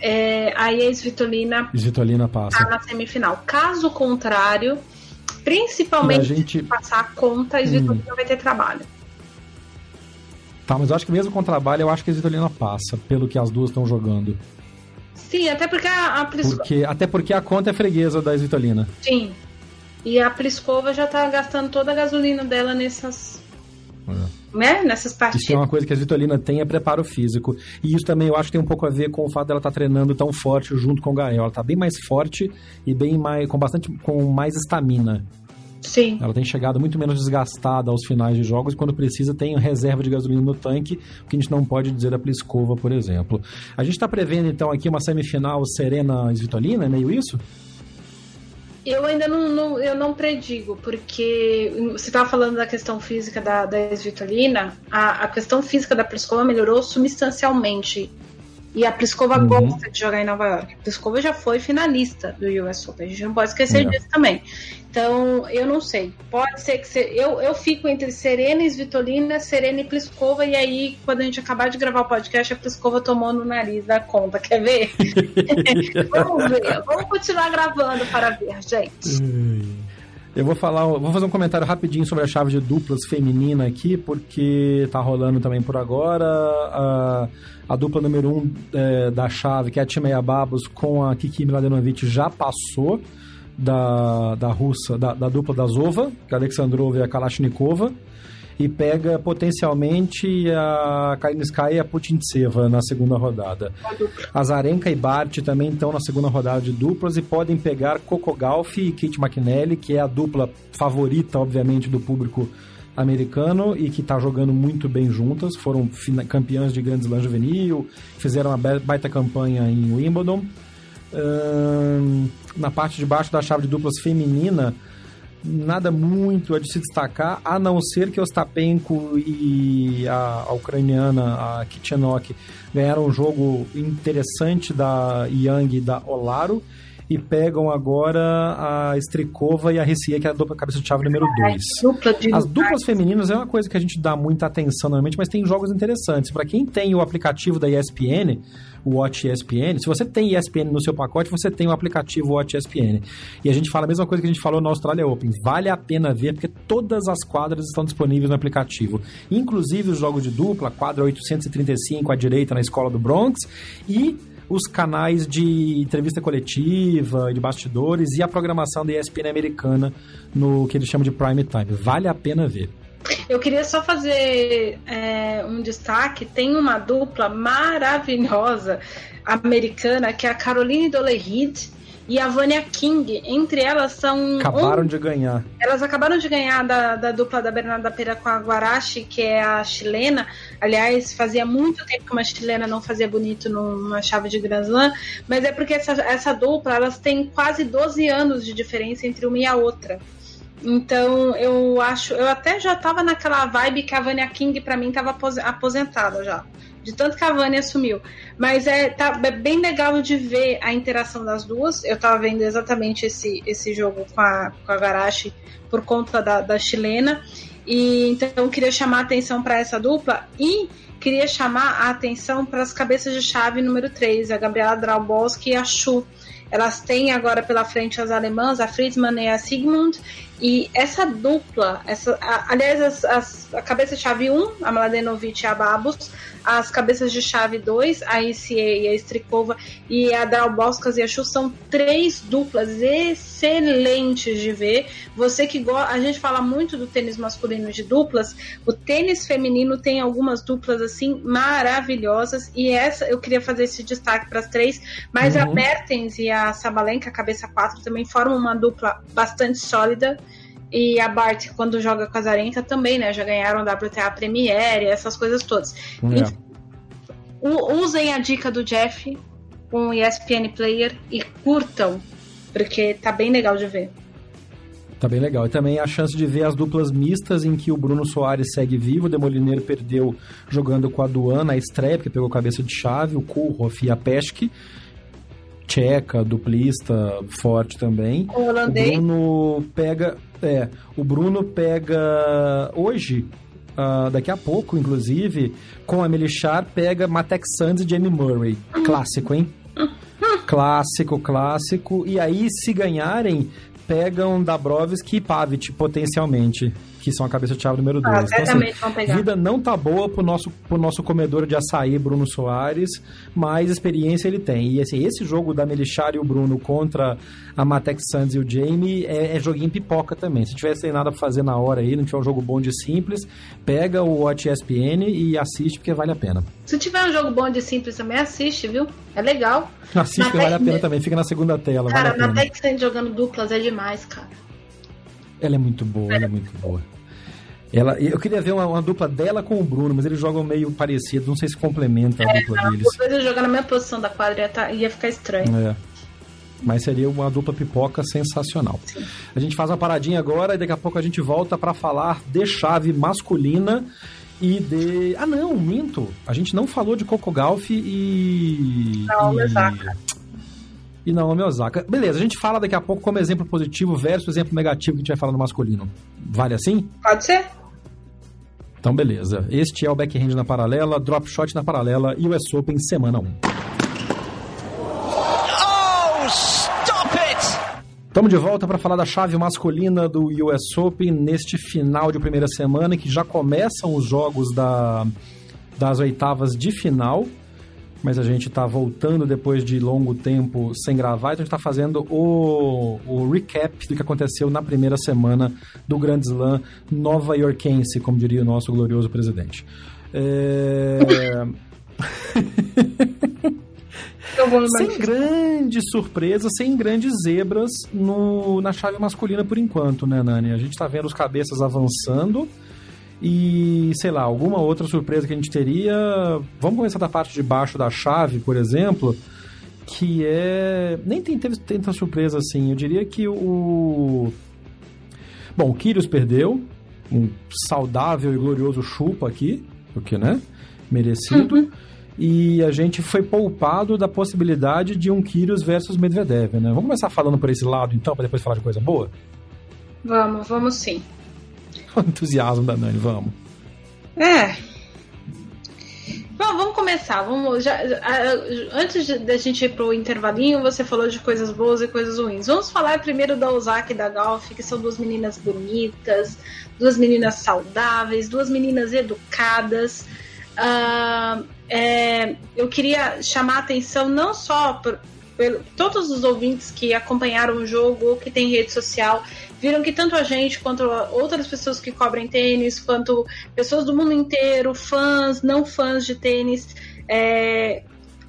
é, aí a Svitolina, Svitolina passa tá na semifinal. Caso contrário, principalmente gente... se passar a conta, a Svitolina hum. vai ter trabalho. Tá, mas eu acho que mesmo com trabalho, eu acho que a Svitolina passa, pelo que as duas estão jogando. Sim, até porque a, a porque Até porque a conta é freguesa da Svitolina. Sim. E a Pliskova já tá gastando toda a gasolina dela nessas. É. Né? Nessas partidas. Isso é uma coisa que a Svitolina tem é preparo físico. E isso também eu acho que tem um pouco a ver com o fato dela estar tá treinando tão forte junto com o Gael. Ela tá bem mais forte e bem mais. com bastante. com mais estamina. Sim. Ela tem chegado muito menos desgastada aos finais de jogos e quando precisa tem reserva de gasolina no tanque, o que a gente não pode dizer da Pliskova, por exemplo. A gente está prevendo então aqui uma semifinal Serena Svitolina, é meio isso? Eu ainda não, não, eu não predigo, porque você estava falando da questão física da, da Svitolina, a, a questão física da Pliskova melhorou substancialmente. E a Pliskova uhum. gosta de jogar em Nova York. A Pliskova já foi finalista do US Open, a gente não pode esquecer é. disso também. Então, eu não sei. Pode ser que se, eu, eu fico entre Serena e Svitolina, Serena e Pliskova, e aí, quando a gente acabar de gravar o podcast, a Pliskova tomou no nariz da conta. Quer ver? Vamos ver. Vamos continuar gravando para ver, gente. Eu vou falar, vou fazer um comentário rapidinho sobre a chave de duplas feminina aqui, porque tá rolando também por agora. A, a dupla número um é, da chave, que é a Timeia Babos, com a Kiki Mladenovic, já passou da, da russa, da, da dupla da Zova, que é a Alexandrova e a Kalashnikova e pega potencialmente a Kalinskaya e a Putintseva na segunda rodada. Azarenka e Bart também estão na segunda rodada de duplas e podem pegar Coco Gauff e Kate McNally, que é a dupla favorita, obviamente, do público americano e que está jogando muito bem juntas. Foram campeãs de Grand Slam juvenil, fizeram uma baita campanha em Wimbledon. na parte de baixo da chave de duplas feminina, nada muito a de se destacar, a não ser que Ostapenko e a, a ucraniana, a Kitchenok, ganharam um jogo interessante da Yang e da Olaro e pegam agora a Strikova e a Recife, que é a dupla cabeça de chave número 2. É, As duplas femininas é uma coisa que a gente dá muita atenção normalmente, mas tem jogos interessantes. Para quem tem o aplicativo da ESPN, o Watch ESPN, se você tem ESPN no seu pacote, você tem o aplicativo Watch ESPN. E a gente fala a mesma coisa que a gente falou no Australia Open. Vale a pena ver, porque todas as quadras estão disponíveis no aplicativo. Inclusive os jogos de dupla, quadra 835 à direita na escola do Bronx e os canais de entrevista coletiva, de bastidores e a programação da ESPN americana no que eles chamam de prime time. Vale a pena ver. Eu queria só fazer é, um destaque. Tem uma dupla maravilhosa americana que é a Caroline Doleride e a Vânia King. Entre elas são. Acabaram um... de ganhar. Elas acabaram de ganhar da, da dupla da Bernarda Pera com a Guarachi, que é a chilena. Aliás, fazia muito tempo que uma chilena não fazia bonito numa chave de Grand Slam, mas é porque essa, essa dupla elas têm quase 12 anos de diferença entre uma e a outra. Então, eu acho, eu até já tava naquela vibe que a Vânia King para mim tava aposentada já de tanto que a Vânia assumiu. Mas é, tá, é bem legal de ver a interação das duas. Eu tava vendo exatamente esse, esse jogo com a, com a Garashi por conta da, da chilena. E então queria chamar a atenção para essa dupla e queria chamar a atenção para as cabeças de chave número 3, a Gabriela Drauboski e a Chu. Elas têm agora pela frente as alemãs, a Friedman e a Sigmund, e essa dupla, essa, a, aliás, as, as, a cabeça de chave 1, a Mladenovic e a Babos, as cabeças de chave 2, a ICE e a Strikova, e a Dalboskas e a Chu são três duplas excelentes de ver. Você que gosta, a gente fala muito do tênis masculino de duplas, o tênis feminino tem algumas duplas assim maravilhosas, e essa eu queria fazer esse destaque para as três, mas uhum. a Mertens e a Sabalenka, cabeça 4, também formam uma dupla bastante sólida. E a Bart, quando joga com a Zarenka, também, né? Já ganharam WTA Premiere, essas coisas todas. É. usem a dica do Jeff com o ESPN Player e curtam, porque tá bem legal de ver. Tá bem legal. E também a chance de ver as duplas mistas em que o Bruno Soares segue vivo. O Demolineiro perdeu jogando com a Duana, a estreia, porque pegou cabeça de chave, o Kulhoff e a Pesky tcheca, duplista, forte também. O, o Bruno pega. É, o Bruno pega hoje. Uh, daqui a pouco, inclusive, com a Melichar, pega Matek Sands e Jamie Murray. Clássico, hein? clássico, clássico. E aí, se ganharem, pegam Dabrowski e Pavic, potencialmente que são a cabeça-chave número 2. Ah, então, assim, vida não tá boa pro nosso, pro nosso comedor de açaí, Bruno Soares, mas experiência ele tem. E assim, esse jogo da Melichar e o Bruno contra a Matex Sands e o Jamie é, é joguinho pipoca também. Se tiver sem nada pra fazer na hora aí, não tiver um jogo bom de simples, pega o Watch ESPN e assiste, porque vale a pena. Se tiver um jogo bom de simples também, assiste, viu? É legal. Assiste, porque vale a pena também. Fica na segunda tela. Cara, vale Matex Sands jogando duplas é demais, cara. Ela é muito boa, ela é muito boa. Ela, eu queria ver uma, uma, dupla dela com o Bruno, mas eles jogam meio parecido, não sei se complementa a é, dupla não, deles. Se eles jogar na mesma posição da quadra ia, tá, ia ficar estranho. É. Mas seria uma dupla pipoca sensacional. Sim. A gente faz uma paradinha agora e daqui a pouco a gente volta para falar de chave masculina e de. Ah, não, minto. A gente não falou de Coco Golf e. Não, e... E Naomi Osaka. Beleza, a gente fala daqui a pouco como exemplo positivo versus exemplo negativo que a gente vai falar no masculino. Vale assim? Pode ser. Então, beleza. Este é o backhand na paralela, drop shot na paralela e o US Open semana 1. Estamos de volta para falar da chave masculina do US Open neste final de primeira semana, que já começam os jogos da, das oitavas de final. Mas a gente está voltando depois de longo tempo sem gravar, então a gente está fazendo o, o recap do que aconteceu na primeira semana do Grand Slam Nova Yorkense, como diria o nosso glorioso presidente. É... sem grandes surpresas, sem grandes zebras no, na chave masculina por enquanto, né, Nani? A gente tá vendo os cabeças avançando e, sei lá, alguma outra surpresa que a gente teria. Vamos começar da parte de baixo da chave, por exemplo, que é. Nem tem, teve tanta surpresa assim. Eu diria que o. Bom, o Kyrgios perdeu, um saudável e glorioso chupa aqui, porque, né? Merecido. Uhum e a gente foi poupado da possibilidade de um Kyrgios versus Medvedev, né? Vamos começar falando por esse lado, então, para depois falar de coisa boa? Vamos, vamos sim. Entusiasmo da Nani, vamos. É. Bom, vamos começar. Vamos já, antes da gente ir pro intervalinho, você falou de coisas boas e coisas ruins. Vamos falar primeiro da Osaka e da Golf, que são duas meninas bonitas, duas meninas saudáveis, duas meninas educadas. Uh, é, eu queria chamar a atenção não só por, por, todos os ouvintes que acompanharam o jogo ou que tem rede social viram que tanto a gente quanto outras pessoas que cobrem tênis, quanto pessoas do mundo inteiro, fãs, não fãs de tênis, é,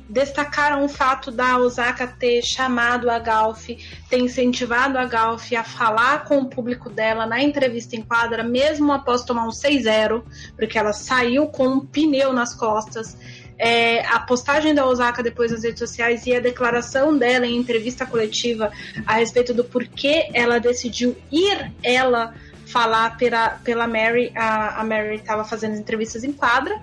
destacaram o fato da Osaka ter chamado a Galf, ter incentivado a Galf a falar com o público dela na entrevista em quadra, mesmo após tomar um 6-0, porque ela saiu com um pneu nas costas. É, a postagem da Osaka depois nas redes sociais e a declaração dela em entrevista coletiva a respeito do porquê ela decidiu ir ela falar pela, pela Mary. A, a Mary estava fazendo entrevistas em quadra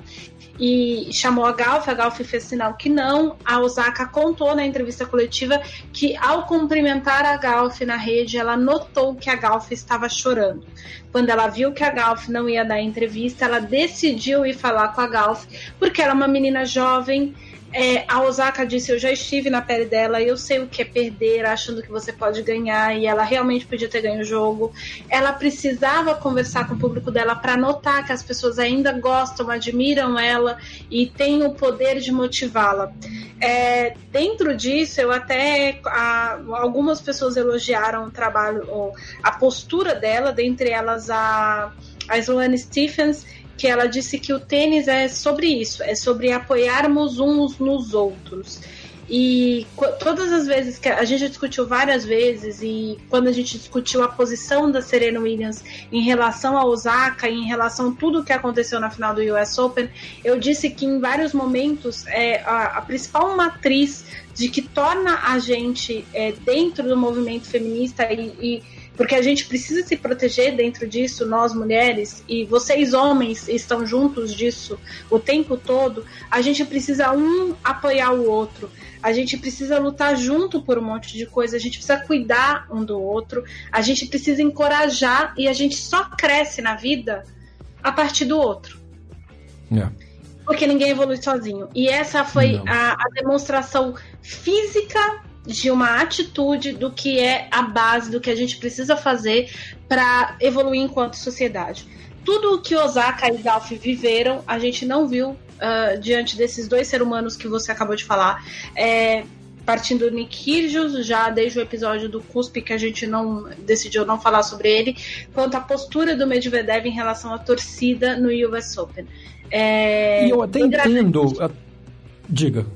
e chamou a Galf, a Galf fez sinal que não. A Osaka contou na entrevista coletiva que ao cumprimentar a Galf na rede, ela notou que a Galf estava chorando. Quando ela viu que a Galf não ia dar entrevista, ela decidiu ir falar com a Galf, porque ela é uma menina jovem, é, a Osaka disse: Eu já estive na pele dela, eu sei o que é perder, achando que você pode ganhar, e ela realmente podia ter ganho o jogo. Ela precisava conversar com o público dela para notar que as pessoas ainda gostam, admiram ela e têm o poder de motivá-la. É, dentro disso, eu até. A, algumas pessoas elogiaram o trabalho, a postura dela, dentre elas a, a Sloane Stephens que ela disse que o tênis é sobre isso, é sobre apoiarmos uns nos outros. E todas as vezes que a gente discutiu várias vezes, e quando a gente discutiu a posição da Serena Williams em relação a Osaka, em relação a tudo que aconteceu na final do US Open, eu disse que em vários momentos é, a, a principal matriz de que torna a gente é, dentro do movimento feminista e, e porque a gente precisa se proteger dentro disso, nós mulheres, e vocês homens estão juntos disso o tempo todo, a gente precisa um apoiar o outro, a gente precisa lutar junto por um monte de coisa, a gente precisa cuidar um do outro, a gente precisa encorajar e a gente só cresce na vida a partir do outro. Yeah. Porque ninguém evolui sozinho. E essa foi a, a demonstração física de uma atitude do que é a base do que a gente precisa fazer para evoluir enquanto sociedade. Tudo o que Osaka e Galf viveram, a gente não viu uh, diante desses dois seres humanos que você acabou de falar. É, partindo do Kyrgios, já desde o episódio do Cuspe, que a gente não decidiu não falar sobre ele, quanto à postura do Medvedev em relação à torcida no US Open. É, e eu até entendo. Diga.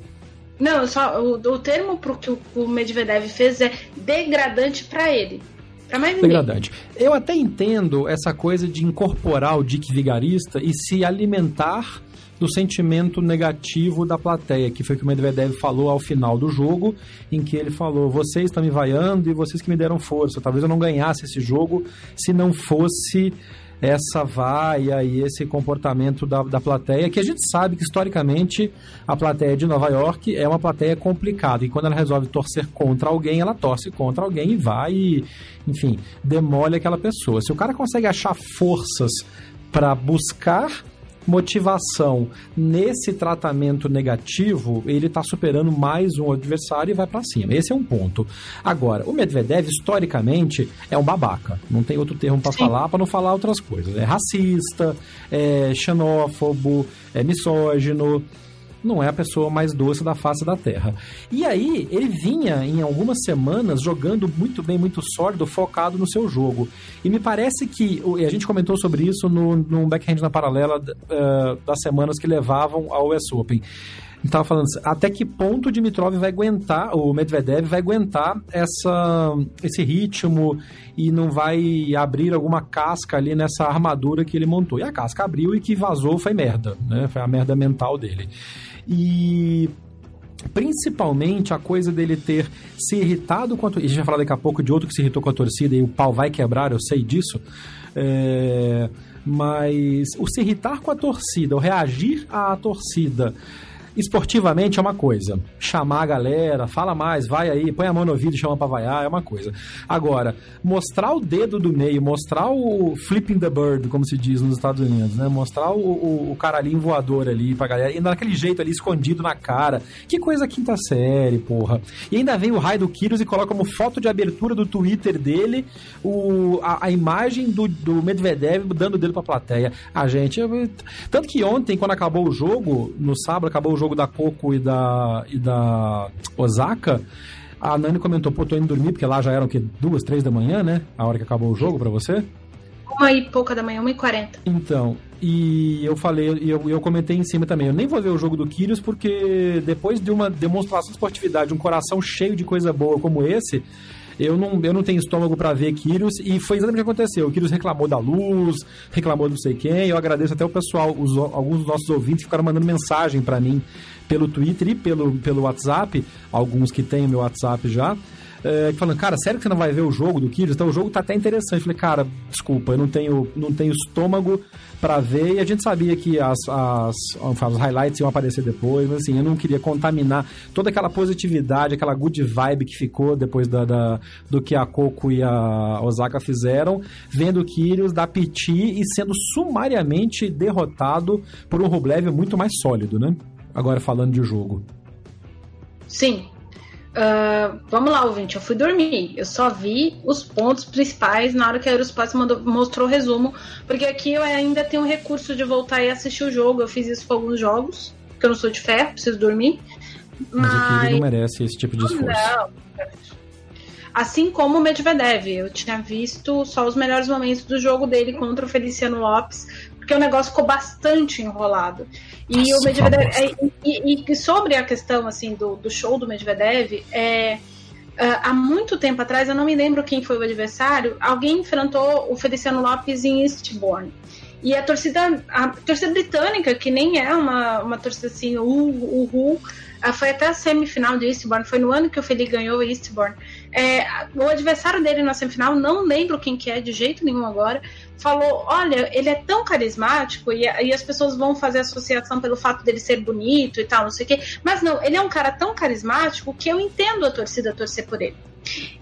Não, só o, o termo pro que o, o Medvedev fez é degradante para ele. Pra mais ninguém. Degradante. Eu até entendo essa coisa de incorporar o Dick vigarista e se alimentar do sentimento negativo da plateia, que foi o que o Medvedev falou ao final do jogo, em que ele falou: vocês estão me vaiando e vocês que me deram força. Talvez eu não ganhasse esse jogo se não fosse essa vaia e esse comportamento da, da plateia, que a gente sabe que historicamente a plateia de Nova York é uma plateia complicada. E quando ela resolve torcer contra alguém, ela torce contra alguém e vai, e, enfim, demole aquela pessoa. Se o cara consegue achar forças para buscar motivação nesse tratamento negativo, ele está superando mais um adversário e vai para cima. Esse é um ponto. Agora, o Medvedev, historicamente, é um babaca. Não tem outro termo para falar, para não falar outras coisas. É racista, é xenófobo, é misógino não é a pessoa mais doce da face da Terra. E aí, ele vinha em algumas semanas jogando muito bem, muito sólido, focado no seu jogo. E me parece que, e a gente comentou sobre isso no, no backhand na paralela uh, das semanas que levavam ao US Open estava falando até que ponto o Dimitrov vai aguentar, o Medvedev vai aguentar essa, esse ritmo e não vai abrir alguma casca ali nessa armadura que ele montou. E a casca abriu e que vazou foi merda, né? Foi a merda mental dele. E principalmente a coisa dele ter se irritado com a torcida. A gente vai falar daqui a pouco de outro que se irritou com a torcida e o pau vai quebrar, eu sei disso. É... Mas o se irritar com a torcida, o reagir à torcida esportivamente é uma coisa. Chamar a galera, fala mais, vai aí, põe a mão no ouvido e chama pra vaiar, é uma coisa. Agora, mostrar o dedo do meio, mostrar o flipping the bird, como se diz nos Estados Unidos, né? Mostrar o, o, o caralhinho voador ali pra galera, e daquele jeito ali, escondido na cara. Que coisa quinta série, porra. E ainda vem o raio do Kyrgios e coloca como foto de abertura do Twitter dele o, a, a imagem do, do Medvedev dando o dedo pra plateia. A gente... Tanto que ontem, quando acabou o jogo, no sábado acabou o jogo da Coco e da, e da Osaka, a Nani comentou, pô, tô indo dormir, porque lá já eram o quê? Duas, três da manhã, né? A hora que acabou o jogo para você? Uma e pouca da manhã, uma e quarenta. Então, e eu falei, e eu, eu comentei em cima também, eu nem vou ver o jogo do Kyrgios, porque depois de uma demonstração de esportividade, um coração cheio de coisa boa como esse, eu não, eu não tenho estômago para ver Kyrgios e foi exatamente o que aconteceu. O Kyrgios reclamou da luz, reclamou de não sei quem. Eu agradeço até o pessoal, os, alguns dos nossos ouvintes ficaram mandando mensagem para mim pelo Twitter e pelo, pelo WhatsApp, alguns que têm meu WhatsApp já é, falando, cara, sério que você não vai ver o jogo do Kyrgios? Então o jogo tá até interessante. Eu falei, cara, desculpa, eu não tenho, não tenho estômago para ver. E a gente sabia que as, as, as highlights iam aparecer depois, mas assim, eu não queria contaminar toda aquela positividade, aquela good vibe que ficou depois da, da do que a Coco e a Osaka fizeram, vendo o Kyrgios dar piti e sendo sumariamente derrotado por um Rublev muito mais sólido, né? Agora falando de jogo. Sim, Uh, vamos lá, ouvinte. Eu fui dormir. Eu só vi os pontos principais na hora que a Eurosport mostrou o resumo. Porque aqui eu ainda tenho o recurso de voltar e assistir o jogo. Eu fiz isso com alguns jogos, porque eu não sou de ferro, preciso dormir. Mas, mas... o não merece esse tipo de esforço. Não. Assim como o Medvedev. Eu tinha visto só os melhores momentos do jogo dele contra o Feliciano Lopes, porque o negócio ficou bastante enrolado. E Nossa, o Medvedev. É, e, e, sobre a questão assim do, do show do Medvedev, é, Uh, há muito tempo atrás, eu não me lembro quem foi o adversário, alguém enfrentou o Feliciano Lopes em Eastbourne. E a torcida, a torcida britânica, que nem é uma, uma torcida assim, uh, uh, uh, foi até a semifinal de Eastbourne, foi no ano que o Felipe ganhou Eastbourne. É, o adversário dele na semifinal, não lembro quem que é de jeito nenhum agora, falou: olha, ele é tão carismático e, e, as pessoas vão fazer associação pelo fato dele ser bonito e tal, não sei o quê. Mas não, ele é um cara tão carismático que eu entendo a torcida torcer por ele.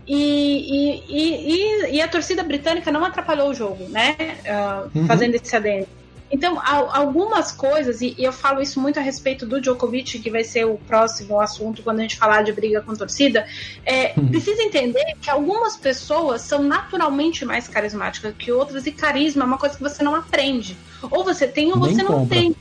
E, e, e a torcida britânica não atrapalhou o jogo, né? Uh, uhum. Fazendo esse adendo. Então, algumas coisas, e eu falo isso muito a respeito do Djokovic, que vai ser o próximo assunto quando a gente falar de briga com torcida, é, uhum. precisa entender que algumas pessoas são naturalmente mais carismáticas que outras, e carisma é uma coisa que você não aprende. Ou você tem ou Nem você não tem.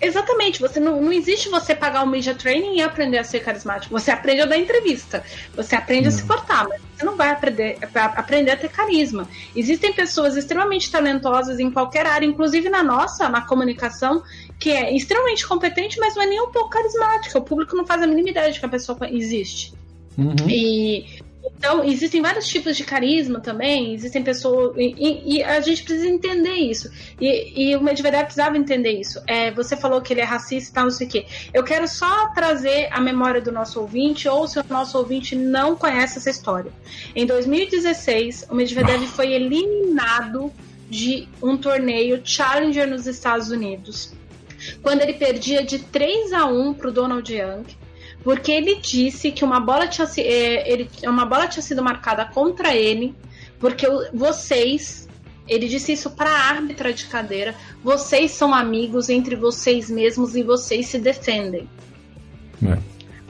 Exatamente, você não, não existe você pagar o media training e aprender a ser carismático. Você aprende a dar entrevista, você aprende a se portar, mas você não vai aprender, aprender a ter carisma. Existem pessoas extremamente talentosas em qualquer área, inclusive na nossa, na comunicação, que é extremamente competente, mas não é nem um pouco carismática. O público não faz a mínima ideia de que a pessoa existe. Uhum. E então, existem vários tipos de carisma também, existem pessoas. E, e a gente precisa entender isso. E, e o Medvedev precisava entender isso. É, você falou que ele é racista e tal, não sei o quê. Eu quero só trazer a memória do nosso ouvinte, ou se o nosso ouvinte não conhece essa história. Em 2016, o Medvedev foi eliminado de um torneio Challenger nos Estados Unidos. Quando ele perdia de 3 a 1 para o Donald Young porque ele disse que uma bola tinha, é, ele, uma bola tinha sido marcada contra ele, porque vocês Ele disse isso para a árbitra de cadeira. Vocês são amigos entre vocês mesmos e vocês se defendem. É.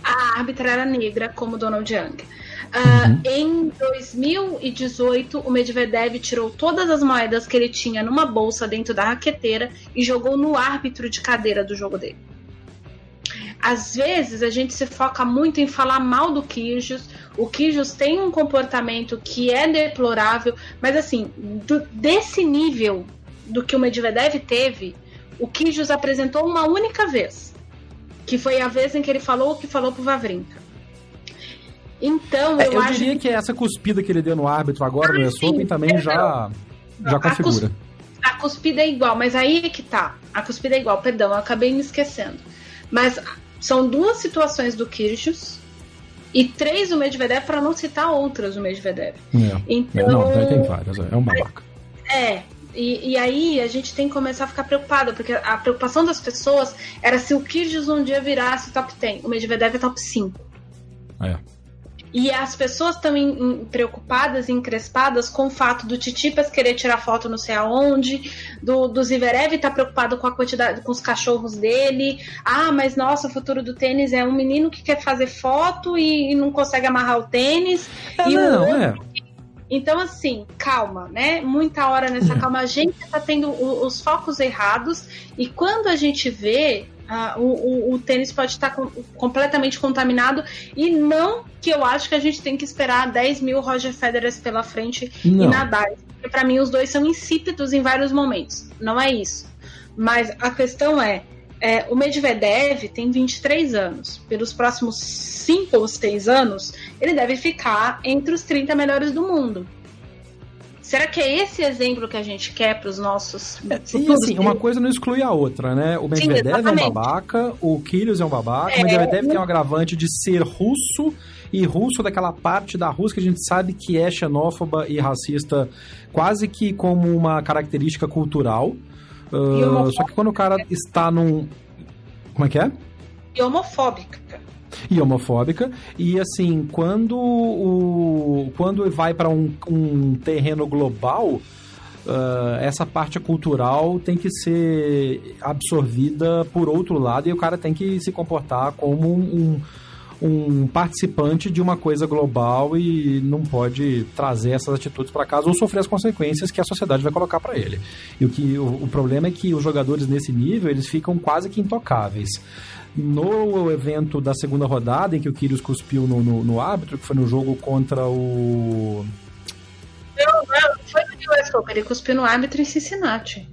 A árbitra era negra, como Donald Young. Uh, uhum. Em 2018, o Medvedev tirou todas as moedas que ele tinha numa bolsa dentro da raqueteira e jogou no árbitro de cadeira do jogo dele. Às vezes a gente se foca muito em falar mal do Kyrgios. O Kyrgios tem um comportamento que é deplorável, mas assim, do, desse nível do que o Medvedev teve, o Kyrgios apresentou uma única vez, que foi a vez em que ele falou o que falou pro Vavrinka. Então, é, eu, eu acho diria que... essa cuspida que ele deu no árbitro agora ah, no US Open também já, já configura. A, cuspida é igual, mas aí é que tá. A cuspida é igual, perdão, eu acabei me esquecendo. Mas são duas situações do Kyrgios e três do Medvedev, para não citar outras do Medvedev. É, então, é, não, tem várias, é um babaca. É, e, e, aí a gente tem que começar a ficar preocupado, porque a preocupação das pessoas era se o Kyrgios um dia virasse top 10, o Medvedev é top 5. É. E as pessoas estão preocupadas, encrespadas com o fato do Titipas querer tirar foto não sei aonde, do, do Zverev estar tá preocupado com a quantidade, com os cachorros dele. Ah, mas nossa, o futuro do tênis é um menino que quer fazer foto e, e não consegue amarrar o tênis. É, e não, o é. Então, assim, calma, né? Muita hora nessa uhum. calma. A gente está tendo os focos errados e quando a gente vê Uh, o, o, o, tênis pode estar com, completamente contaminado e não que eu acho que a gente tem que esperar 10 mil Roger Federers pela frente não. e nadar. Porque para mim os dois são insípidos em vários momentos. Não é isso. Mas a questão é, é, o Medvedev tem 23 anos. Pelos próximos 5 ou 6 anos, ele deve ficar entre os 30 melhores do mundo. Será que é esse exemplo que a gente quer para os nossos é, E assim, uma coisa não exclui a outra, né? O Medvedev Sim, é um babaca, o Kyrgios é um babaca, é, o Medvedev tem um agravante de ser russo e russo daquela parte da Rússia que a gente sabe que é xenófoba e racista quase que como uma característica cultural. Uh, só que quando o cara está num... Como é que é? E homofóbica e homofóbica. E assim, quando o quando vai para um, um terreno global, Uh, essa parte cultural tem que ser absorvida por outro lado e o cara tem que se comportar como um, um participante de uma coisa global e não pode trazer essas atitudes para casa ou sofrer as consequências que a sociedade vai colocar para ele. E o que o, o problema é que os jogadores nesse nível eles ficam quase que intocáveis no evento da segunda rodada, em que o Kyrgios cuspiu no, no, no árbitro, que foi no jogo contra o... Não, não, foi no US Open, ele cuspiu no árbitro em Cincinnati.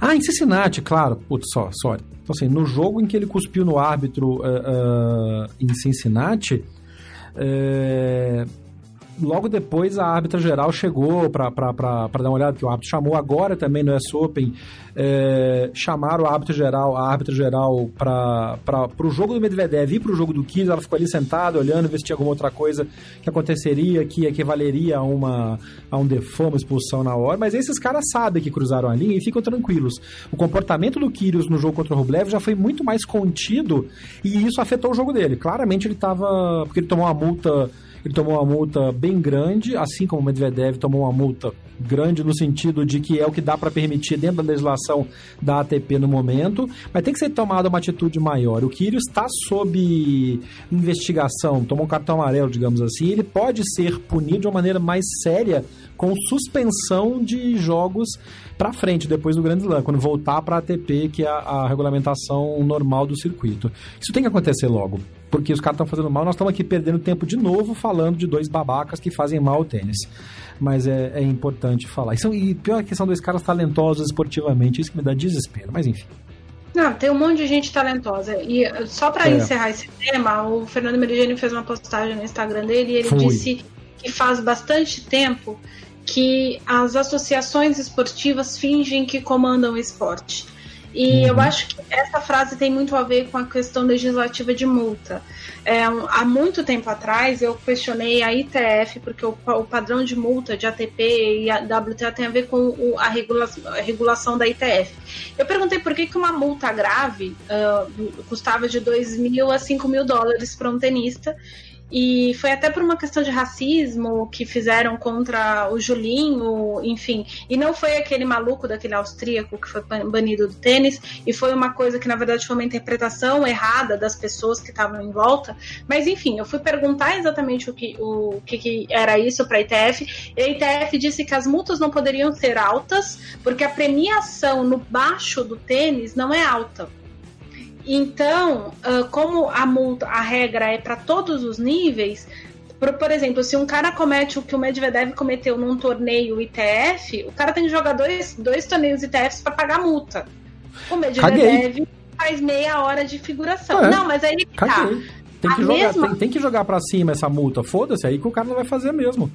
Ah, em Cincinnati, claro. Putz, só, sorry. Então, assim, no jogo em que ele cuspiu no árbitro uh, uh, em Cincinnati, uh, logo depois a árbitra geral chegou para dar uma olhada, que o árbitro chamou agora também no US Open, é, chamaram o árbitro geral, a árbitra geral para o jogo do Medvedev e para o jogo do Kyrgios, ela ficou ali sentada olhando, ver se tinha alguma outra coisa que aconteceria, que equivaleria a, uma, a um default, uma expulsão na hora, mas esses caras sabem que cruzaram a linha e ficam tranquilos. O comportamento do Kyrgios no jogo contra o Rublev já foi muito mais contido e isso afetou o jogo dele. Claramente ele estava, porque ele tomou uma multa ele tomou uma multa bem grande, assim como o Medvedev tomou uma multa grande no sentido de que é o que dá para permitir dentro da legislação da ATP no momento, mas tem que ser tomada uma atitude maior. O Kyrgios está sob investigação, tomou um cartão amarelo, digamos assim, ele pode ser punido de uma maneira mais séria com suspensão de jogos para frente depois do Grand Slam, quando voltar para a ATP, que é a, a regulamentação normal do circuito. Isso tem que acontecer logo porque os caras estão fazendo mal, nós estamos aqui perdendo tempo de novo falando de dois babacas que fazem mal ao tênis. Mas é, é importante falar. E, são, e pior é que são dois caras talentosos esportivamente, isso que me dá desespero, mas enfim. Não, tem um monte de gente talentosa. E só para é. encerrar esse tema, o Fernando Merigeni fez uma postagem no Instagram dele e ele Fui. disse que faz bastante tempo que as associações esportivas fingem que comandam o esporte. E uhum. eu acho que essa frase tem muito a ver com a questão legislativa de multa. É, há muito tempo atrás eu questionei a ITF, porque o, o, padrão de multa de ATP e a WTA tem a ver com o, a, regulação, a, regulação, da ITF. Eu perguntei por que, que uma multa grave uh, custava de 2 mil a 5 mil dólares para um tenista. E foi até por uma questão de racismo que fizeram contra o Julinho, enfim. E não foi aquele maluco daquele austríaco que foi banido do tênis, e foi uma coisa que na verdade foi uma interpretação errada das pessoas que estavam em volta. Mas enfim, eu fui perguntar exatamente o que, o que, que era isso para a ITF, e a ITF disse que as multas não poderiam ser altas, porque a premiação no baixo do tênis não é alta. Então, como a multa, a regra é para todos os níveis, por, por, exemplo, se um cara comete o que o Medvedev cometeu num torneio ITF, o cara tem que jogar dois, dois torneios ITFs para pagar a multa. O Medvedev Caguei. faz meia hora de figuração. É. Não, mas aí que tá. Tem que, jogar, mesma... tem, tem que jogar pra cima essa multa. Foda-se, aí que o cara não vai fazer mesmo.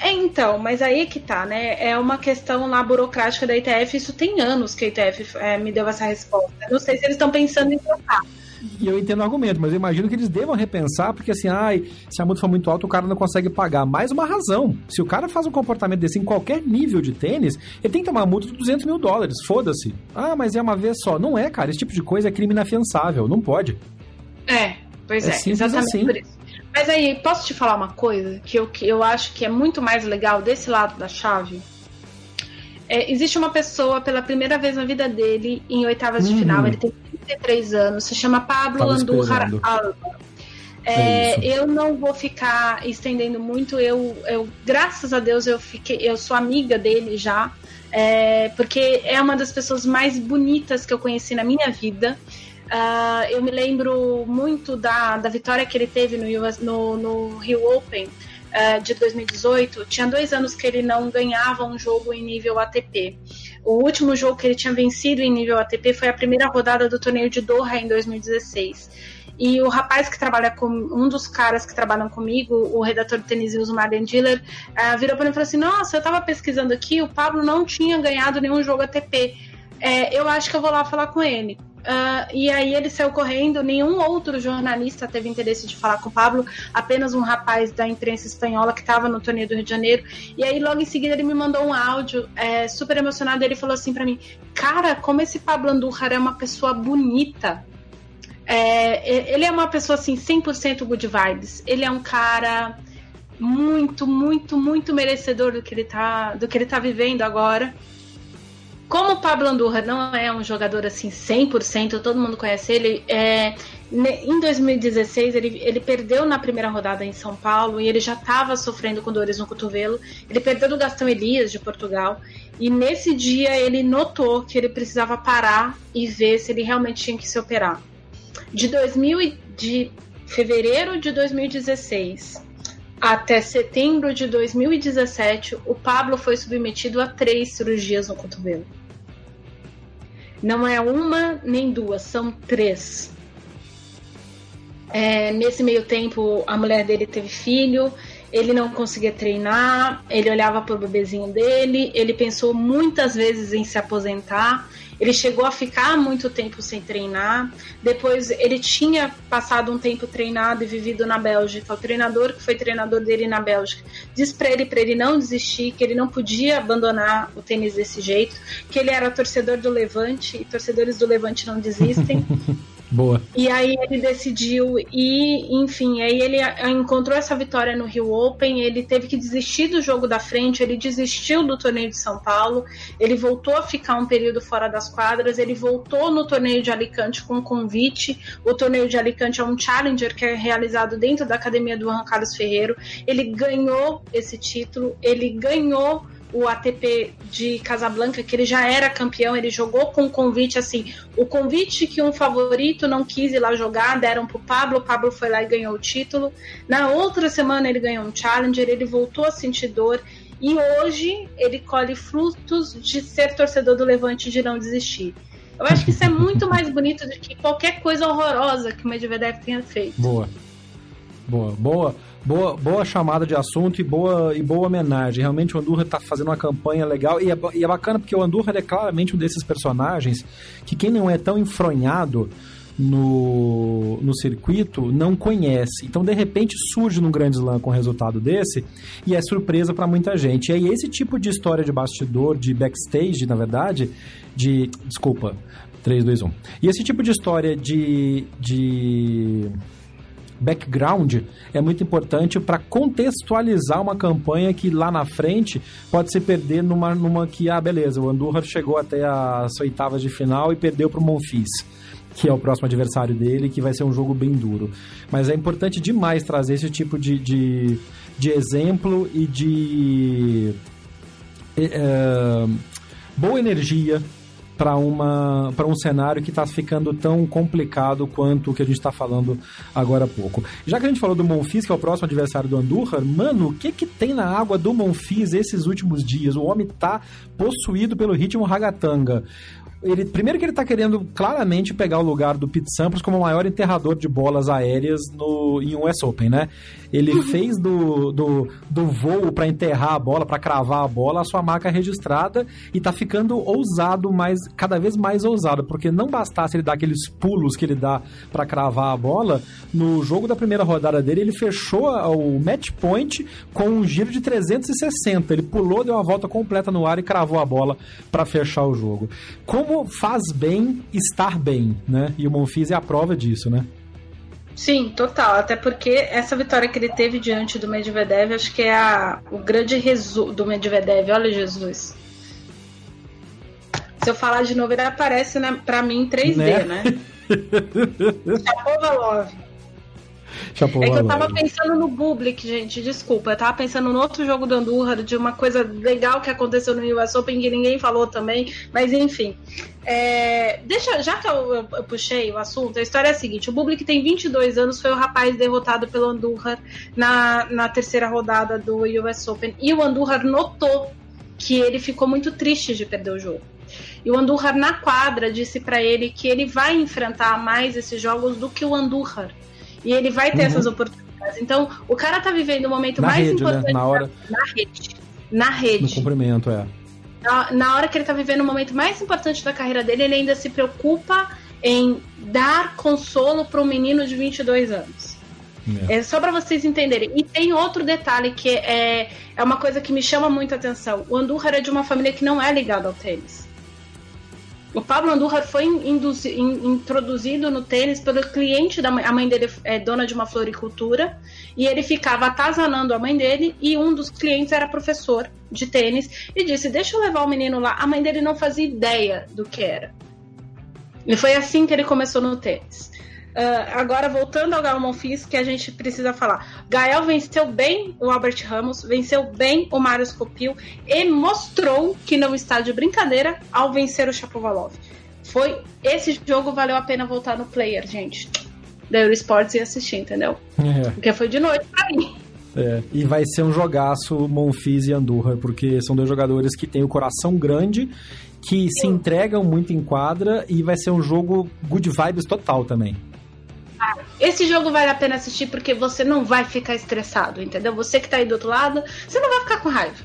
É, então, mas aí que tá, né? É uma questão lá burocrática da ITF. Isso tem anos que a ITF é, me deu essa resposta. Não sei se eles estão pensando em trocar. E eu entendo o argumento, mas eu imagino que eles devam repensar, porque assim, ai, se a multa for muito alta, o cara não consegue pagar. Mais uma razão. Se o cara faz um comportamento desse em qualquer nível de tênis, ele tem que tomar uma multa de 200 mil dólares. Foda-se. Ah, mas é uma vez só. Não é, cara. Esse tipo de coisa é crime inafiançável. Não pode. É, pois é. é exatamente assim. por isso. Mas aí, posso te falar uma coisa que eu, que eu acho que é muito mais legal desse lado da chave? É, existe uma pessoa pela primeira vez na vida dele em oitavas de final, uhum. ele tem 33 anos, se chama Pablo Andújar Alba. É, é eu não vou ficar estendendo muito. Eu, eu, graças a Deus, eu fiquei, eu sou amiga dele já, é, porque é uma das pessoas mais bonitas que eu conheci na minha vida. Uh, eu me lembro muito da, da vitória que ele teve no, US, no, no Rio Open uh, de 2018. Tinha dois anos que ele não ganhava um jogo em nível ATP. O último jogo que ele tinha vencido em nível ATP foi a primeira rodada do torneio de Doha em 2016. E o rapaz que trabalha com um dos caras que trabalham comigo, o redator de tênis o Marian Diller, uh, virou para mim e falou assim: Nossa, eu estava pesquisando aqui, o Pablo não tinha ganhado nenhum jogo ATP. É, eu acho que eu vou lá falar com ele. Uh, e aí ele saiu correndo, nenhum outro jornalista teve interesse de falar com o Pablo, apenas um rapaz da imprensa espanhola que estava no torneio do Rio de Janeiro. E aí logo em seguida ele me mandou um áudio é, super emocionado. Ele falou assim para mim: Cara, como esse Pablo Andújar é uma pessoa bonita. É, ele é uma pessoa assim 100% good vibes. Ele é um cara muito, muito, muito merecedor do que ele tá, do que ele tá vivendo agora. Como o Pablo Andurra não é um jogador assim 100%, todo mundo conhece ele, é, em 2016 ele, ele perdeu na primeira rodada em São Paulo e ele já estava sofrendo com dores no cotovelo. Ele perdeu do Gastão Elias de Portugal e nesse dia ele notou que ele precisava parar e ver se ele realmente tinha que se operar. De 2000 de fevereiro de 2016 até setembro de 2017, o Pablo foi submetido a três cirurgias no cotovelo. Não é uma nem duas, são três. É, nesse meio tempo, a mulher dele teve filho, ele não conseguia treinar, ele olhava para o bebezinho dele, ele pensou muitas vezes em se aposentar ele chegou a ficar muito tempo sem treinar. Depois ele tinha passado um tempo treinado e vivido na Bélgica. O treinador que foi treinador dele na Bélgica disse para ele para ele não desistir, que ele não podia abandonar o tênis desse jeito, que ele era torcedor do Levante e torcedores do Levante não desistem. Boa. E aí ele decidiu e, enfim, aí ele encontrou essa vitória no Rio Open, ele teve que desistir do jogo da frente, ele desistiu do torneio de São Paulo, ele voltou a ficar um período fora das quadras, ele voltou no torneio de Alicante com convite. O torneio de Alicante é um challenger que é realizado dentro da academia do Juan Carlos Ferreiro. Ele ganhou esse título, ele ganhou o ATP de Casablanca, que ele já era campeão, ele jogou com o convite assim, o convite que um favorito não quis ir lá jogar, deram pro Pablo, o Pablo foi lá e ganhou o título. Na outra semana ele ganhou um challenger, ele voltou a sentir dor e hoje ele colhe frutos de ser torcedor do Levante de não desistir. Eu acho que isso é muito mais bonito do que qualquer coisa horrorosa que o Medvedev tenha feito. Boa. Boa, boa. Boa, boa chamada de assunto e boa, e boa homenagem. Realmente o Andurra está fazendo uma campanha legal e é, e é bacana porque o Andurra é claramente um desses personagens que quem não é tão enfronhado no, no circuito não conhece. Então, de repente, surge num grande slam com um resultado desse e é surpresa para muita gente. E aí, esse tipo de história de bastidor, de backstage, na verdade, de. Desculpa, 3, 2, 1. E esse tipo de história de. de background é muito importante para contextualizar uma campanha que lá na frente pode se perder numa, numa que, ah, beleza, o Andorra chegou até as oitavas de final e perdeu para o Monfils que é o próximo adversário dele, que vai ser um jogo bem duro. Mas é importante demais trazer esse tipo de, de, de exemplo e de é, boa energia para uma para um cenário que está ficando tão complicado quanto o que a gente está falando agora há pouco. Já que a gente falou do Monfils, que é o próximo adversário do Andurra, mano, o que que tem na água do Monfils esses últimos dias? O homem tá possuído pelo ritmo ragatanga ele primeiro que ele está querendo claramente pegar o lugar do Pete Sampras como o maior enterrador de bolas aéreas no, em um US Open, né? Ele uhum. fez do, do, do voo para enterrar a bola, para cravar a bola, a sua marca registrada e está ficando ousado, mais, cada vez mais ousado, porque não bastasse ele dar aqueles pulos que ele dá para cravar a bola, no jogo da primeira rodada dele, ele fechou o match point com um giro de 360. Ele pulou, deu uma volta completa no ar e cravou a bola para fechar o jogo. Como como faz bem estar bem, né? E o Monfils é a prova disso, né? Sim, total. Até porque essa vitória que ele teve diante do Medvedev, acho que é a, o grande resumo do Medvedev. Olha, Jesus. Se eu falar de novo, ele aparece né, pra mim em 3D, né? né? Chapovalov. Chapou é que eu tava pensando no Bublik, gente, desculpa. Eu tava pensando no outro jogo do Andurra, de uma coisa legal que aconteceu no US Open que ninguém falou também, mas enfim. É, deixa, já que eu, eu, eu, puxei o assunto, a história é a seguinte: o Bublik tem 22 anos, foi o rapaz derrotado pelo Andurra na, na terceira rodada do US Open, e o Andurra notou que ele ficou muito triste de perder o jogo. E o Andurra na quadra disse para ele que ele vai enfrentar mais esses jogos do que o Andurra e ele vai ter uhum. essas oportunidades. Então, o cara tá vivendo o momento na mais rede, importante né? na, hora... na rede. Na rede. No cumprimento, é. Na, na hora que ele tá vivendo o momento mais importante da carreira dele, ele ainda se preocupa em dar consolo para um menino de 22 anos. É. é só para vocês entenderem. E tem outro detalhe que é, é uma coisa que me chama muito a atenção. O Andurra é de uma família que não é ligada ao tênis. O Pablo Andújar foi induzi, in, introduzido no tênis pelo cliente da mãe. A mãe dele é dona de uma floricultura e ele ficava atazanando a mãe dele e um dos clientes era professor de tênis e disse: Deixa eu levar o menino lá. A mãe dele não fazia ideia do que era. E foi assim que ele começou no tênis. Uh, agora, voltando ao Gael Monfils, que a gente precisa falar. Gael venceu bem o Albert Ramos, venceu bem o Mário Scopil e mostrou que não está de brincadeira ao vencer o Chapovalov. Foi esse jogo valeu a pena voltar no player, gente. Da Eurosports e assistir, entendeu? É. Porque foi de noite pra mim. É, e vai ser um jogaço Monfils e Andurra, porque são dois jogadores que têm o coração grande, que Sim. se entregam muito em quadra e vai ser um jogo good vibes total também. Esse jogo vale a pena assistir porque você não vai ficar estressado, entendeu? Você que tá aí do outro lado, você não vai ficar com raiva.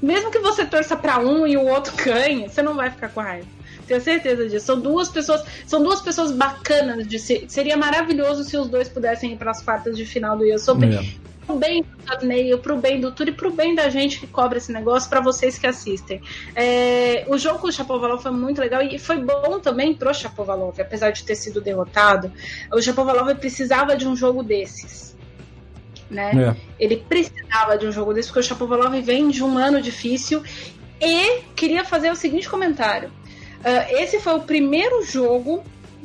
Mesmo que você torça para um e o outro ganhe, você não vai ficar com raiva. Tenho certeza disso. São duas pessoas, são duas pessoas bacanas de ser. Seria maravilhoso se os dois pudessem ir para as quartas de final do Open. É pro bem do torneio, pro bem do tudo e pro bem da gente que cobra esse negócio, para vocês que assistem. É, o jogo com o Chapovalov foi muito legal e foi bom também pro Chapovalov, apesar de ter sido derrotado. O Chapovalov precisava de um jogo desses. Né? É. Ele precisava de um jogo desse, porque o Chapovalov vem de um ano difícil e queria fazer o seguinte comentário. Uh, esse foi o primeiro jogo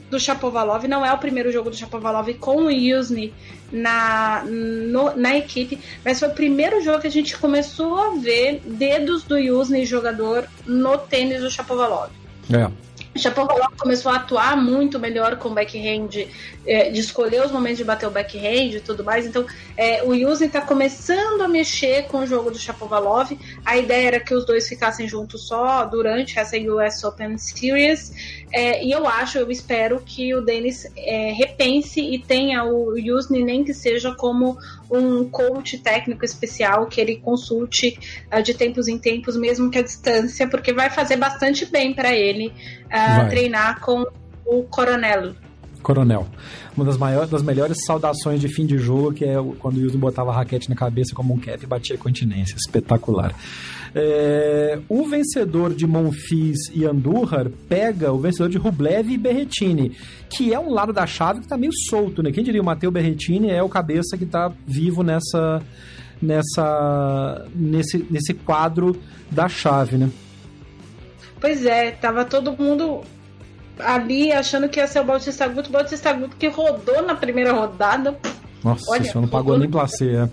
do Chapovalov, não é o primeiro jogo do Chapovalov com o Yuzny na, no, na equipe, mas foi o primeiro jogo que a gente começou a ver dedos do Yuzny jogador no tênis do Chapovalov. É. Shapovalov começou a atuar muito melhor com o backhand, é, de escolher os momentos de bater o backhand e tudo mais. Então, é, o Yusin está começando a mexer com o jogo do Shapovalov. A ideia era que os dois ficassem juntos só durante essa US Open Series. É, e eu acho, eu espero que o Denis é, repense e tenha o Yusin nem que seja como um coach técnico especial que ele consulte uh, de tempos em tempos, mesmo que à distância, porque vai fazer bastante bem para ele uh, treinar com o Coronel. Coronel. Uma das, maiores, das melhores saudações de fim de jogo, que é quando o Wilson botava a raquete na cabeça como um cap e batia continência. Espetacular. É, o vencedor de Monfils e Andújar pega o vencedor de Rublev e Berretini, que é um lado da chave que está meio solto, né? Quem diria o Matteo Berretini é o cabeça que está vivo nessa nessa nesse, nesse quadro da chave, né? Pois é, tava todo mundo ali achando que ia ser o Bautista Guto, o Bautista Guto que rodou na primeira rodada. Nossa, Olha, isso não pagou nem placer.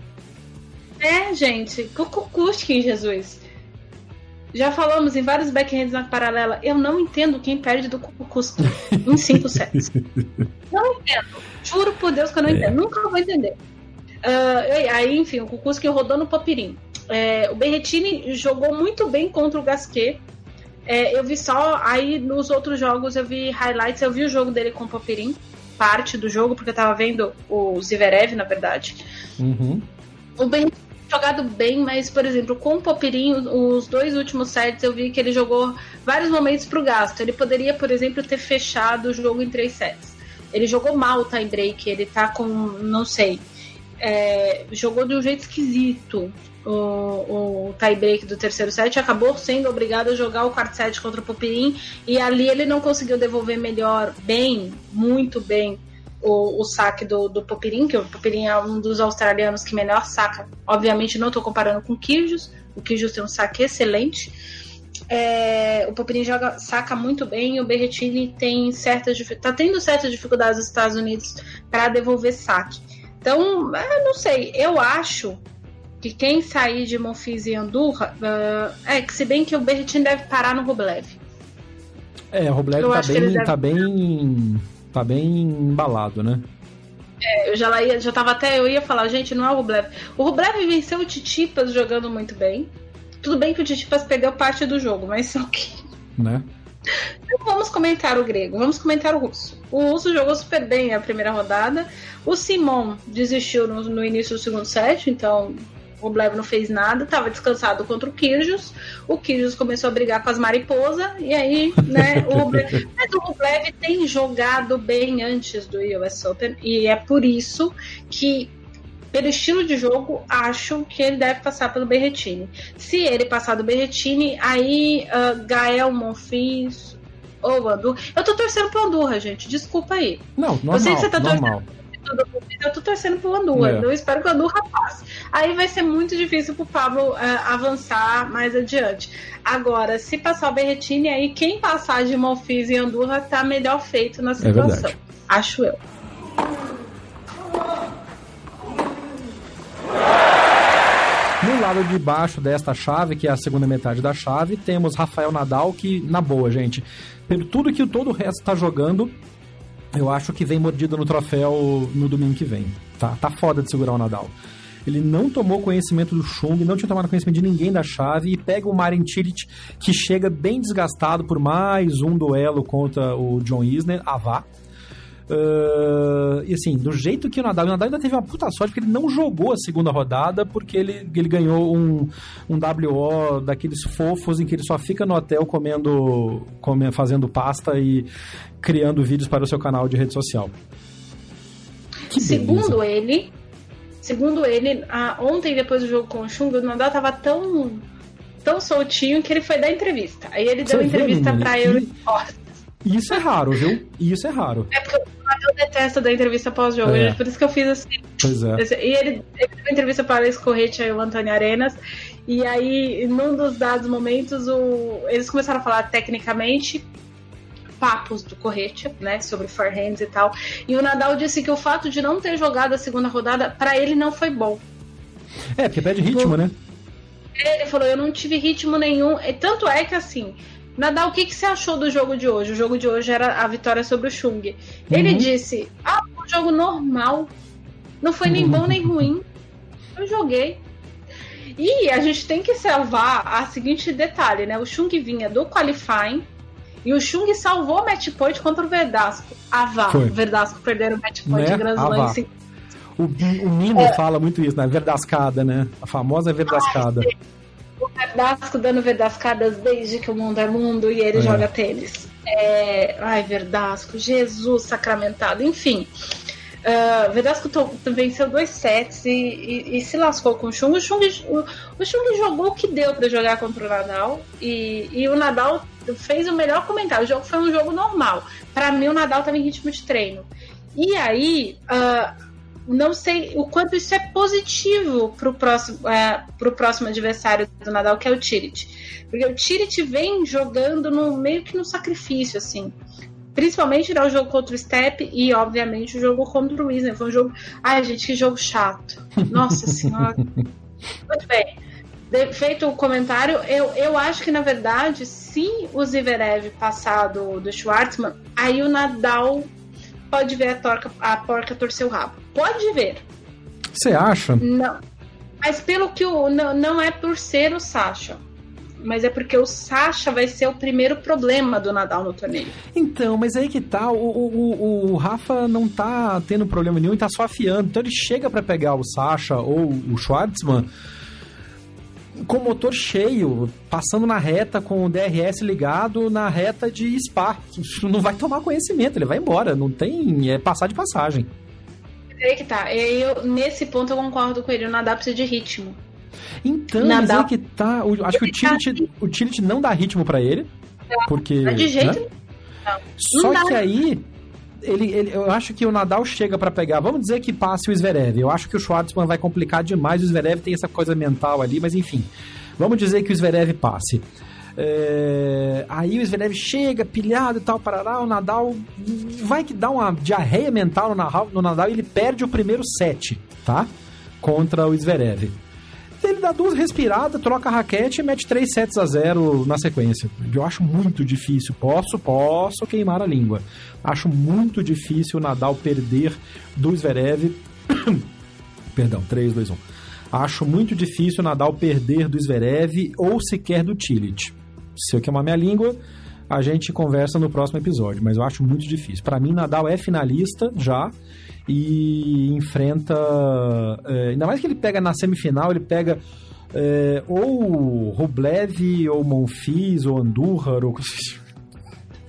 É, gente, Kukukuski, Jesus. Já falamos em vários backhands na paralela. Eu não entendo quem perde do Kukukuski em 5 sets. Não entendo. Juro por Deus que eu não é. entendo. Nunca vou entender. Uh, aí, enfim, o Kukuski rodou no Papirim. É, o Berretini jogou muito bem contra o Gasquet. É, eu vi só, aí nos outros jogos eu vi highlights, eu vi o jogo dele com o Papirim, parte do jogo, porque eu tava vendo o Ziverev, na verdade. Uhum. O Ben jogado bem, mas, por exemplo, com o Popirinho, os dois últimos sets eu vi que ele jogou vários momentos pro gasto. Ele poderia, por exemplo, ter fechado o jogo em três sets. Ele jogou mal o time break, ele tá com, não sei, é, jogou de um jeito esquisito o, o tie-break do terceiro set, acabou sendo obrigado a jogar o quarto set contra o Popirin e ali ele não conseguiu devolver melhor, bem, muito bem, o, o saque do, do Popirin, que o Popirin é um dos australianos que melhor saca. Obviamente não estou comparando com o Kyrgios, o Kyrgios tem um saque excelente. É, o Popirin joga, saca muito bem, o Berretini tem certas tá tendo certas dificuldades nos Estados Unidos para devolver saque. Então, eu não sei, eu acho que quem sair de Monfils e Andurra, uh, é que se bem que o Berretin deve parar no Rublev. É, o Rublev tá bem, deve... tá bem, tá bem embalado, né? É, eu já, ia, já tava até, eu ia falar, gente, não é o Rublev. O Rublev venceu o Titipas jogando muito bem. Tudo bem que o Titipas perdeu parte do jogo, mas só que... Né? Não vamos comentar o grego, vamos comentar o russo. O russo jogou super bem a primeira rodada. O Simon desistiu no, no início do segundo set, então o Rublev não fez nada, estava descansado contra o Kyrgios. O Kyrgios começou a brigar com as mariposas e aí, né, o Rublev... Mas o Rublev tem jogado bem antes do US Open e é por isso que pelo estilo de jogo, acho que ele deve passar pelo Berretini. Se ele passar do Berretini, aí uh, Gael Monfils ou Andurra. Eu tô torcendo pro Andurra, gente. Desculpa aí. Não, normal, Eu sei que você tá normal. torcendo eu tô torcendo pro Andurra. É. Eu espero que o Andurra passe. Aí vai ser muito difícil pro Pablo uh, avançar mais adiante. Agora, se passar o Berretini, aí quem passar de Monfils e Andurra tá melhor feito na é situação. É acho eu. No lado de baixo desta chave, que é a segunda metade da chave, temos Rafael Nadal, que, na boa, gente, pelo tudo que todo o resto tá jogando, eu acho que vem mordido no troféu no domingo que vem. Tá, tá foda de segurar o Nadal. Ele não tomou conhecimento do Chung, não tinha tomado conhecimento de ninguém da chave e pega o Marin Cilic, que chega bem desgastado por mais um duelo contra o John Isner, Avá. Uh, e assim, do jeito que o Nadal, o Nadal ainda teve uma puta sorte porque ele não jogou a segunda rodada porque ele, ele ganhou um, um WO daqueles fofos em que ele só fica no hotel comendo, comendo, fazendo pasta e criando vídeos para o seu canal de rede social. Que segundo beleza. ele, segundo ele, a, ontem depois do jogo com o Chung, o Nadal tava tão tão soltinho que ele foi dar entrevista. Aí ele Você deu entrevista para eu Isso é raro, viu? Isso é raro. É porque eu detesto da entrevista pós-jogo, é. por isso que eu fiz assim. Pois é. E ele, ele deu entrevista para Alex Correte e o Antônio Arenas, e aí, num dos dados momentos, o, eles começaram a falar tecnicamente papos do Correte, né, sobre forehands e tal. E o Nadal disse que o fato de não ter jogado a segunda rodada, para ele não foi bom. É, porque perde ritmo, né? Ele falou, eu não tive ritmo nenhum. E tanto é que assim, Nadal, o que, que você achou do jogo de hoje? O jogo de hoje era a vitória sobre o Chung. Ele uhum. disse: Ah, um jogo normal. Não foi nem bom nem ruim. Eu joguei. E a gente tem que salvar a seguinte detalhe, né? O Chung vinha do qualifying e o Chung salvou o match point contra o Verdasco. Ah, vá. O Verdasco perderam o match point né? Grand Slam. O, o Nino é. fala muito isso, né? Verdascada, né? A famosa Verdascada. O Verdasco dando verdascadas desde que o mundo é mundo e ele é. joga tênis. É... Ai, Verdasco, Jesus sacramentado, enfim. Uh, Verdasco venceu dois sets e, e, e, se lascou com o Chung. O Chung, o, o Chung jogou o que deu para jogar contra o Nadal e, e, o Nadal fez o melhor comentário. O jogo foi um jogo normal. Para mim, o Nadal estava em ritmo de treino. E aí, uh, não sei o quanto isso é positivo para o próximo, é, pro próximo adversário do Nadal, que é o Tirit. Porque o Tirit vem jogando no meio que no sacrifício, assim. Principalmente no jogo contra o Step e, obviamente, o jogo contra o Wisner. Foi um jogo. Ai, gente, que jogo chato. Nossa Senhora. Muito bem. De, feito o comentário, eu, eu acho que, na verdade, se o Zverev passar do, do Schwartzman, aí o Nadal pode ver a, torca, a porca torcer o rabo. Pode ver. Você acha? Não. Mas pelo que o. Não, não é por ser o Sasha. Mas é porque o Sasha vai ser o primeiro problema do Nadal no torneio. Então, mas aí que tá, o, o, o Rafa não tá tendo problema nenhum e tá só afiando. Então ele chega para pegar o Sasha ou o Schwartzman com o motor cheio, passando na reta com o DRS ligado na reta de Spa. Não vai tomar conhecimento, ele vai embora. Não tem. É passar de passagem. É que tá. Eu, nesse ponto eu concordo com ele. O Nadal precisa de ritmo. Então, mas é que tá. O, acho que o Tilt, o não dá ritmo para ele. Porque. Não, de jeito né? não. Só não que aí ele, ele, eu acho que o Nadal chega para pegar. Vamos dizer que passe o Zverev. Eu acho que o Schwartzman vai complicar demais. O Zverev tem essa coisa mental ali, mas enfim. Vamos dizer que o Zverev passe. É, aí o Zverev chega pilhado e tal, parará, o Nadal vai que dá uma diarreia mental no Nadal e ele perde o primeiro set, tá? Contra o Zverev ele dá duas respiradas, troca a raquete e mete 3 sets a 0 na sequência. Eu acho muito difícil. Posso, posso queimar a língua. Acho muito difícil o Nadal perder do Zverev. Perdão, 3, 2, 1. Acho muito difícil o Nadal perder do Zverev ou sequer do Tillich. Se eu queimar minha língua, a gente conversa no próximo episódio, mas eu acho muito difícil. Para mim, Nadal é finalista já e enfrenta. É, ainda mais que ele pega na semifinal, ele pega é, ou Rublev, ou Monfils, ou Andújar, ou.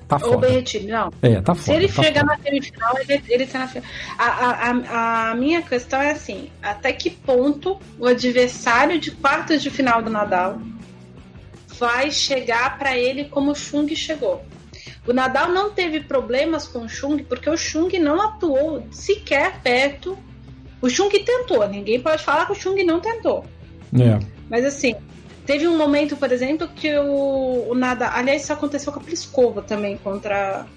Tá ou Berretini, não. É, tá Se foda, ele tá chegar na semifinal, ele, ele tá na final. A, a, a, minha questão é assim: até que ponto o adversário de quartas de final do Nadal vai chegar para ele como o Chung chegou? O Nadal não teve problemas com o Chung porque o Chung não atuou sequer perto. O Chung tentou, ninguém pode falar que o Chung não tentou. É. Mas assim, teve um momento, por exemplo, que o, o Nadal. Aliás, isso aconteceu com a Pliskova também contra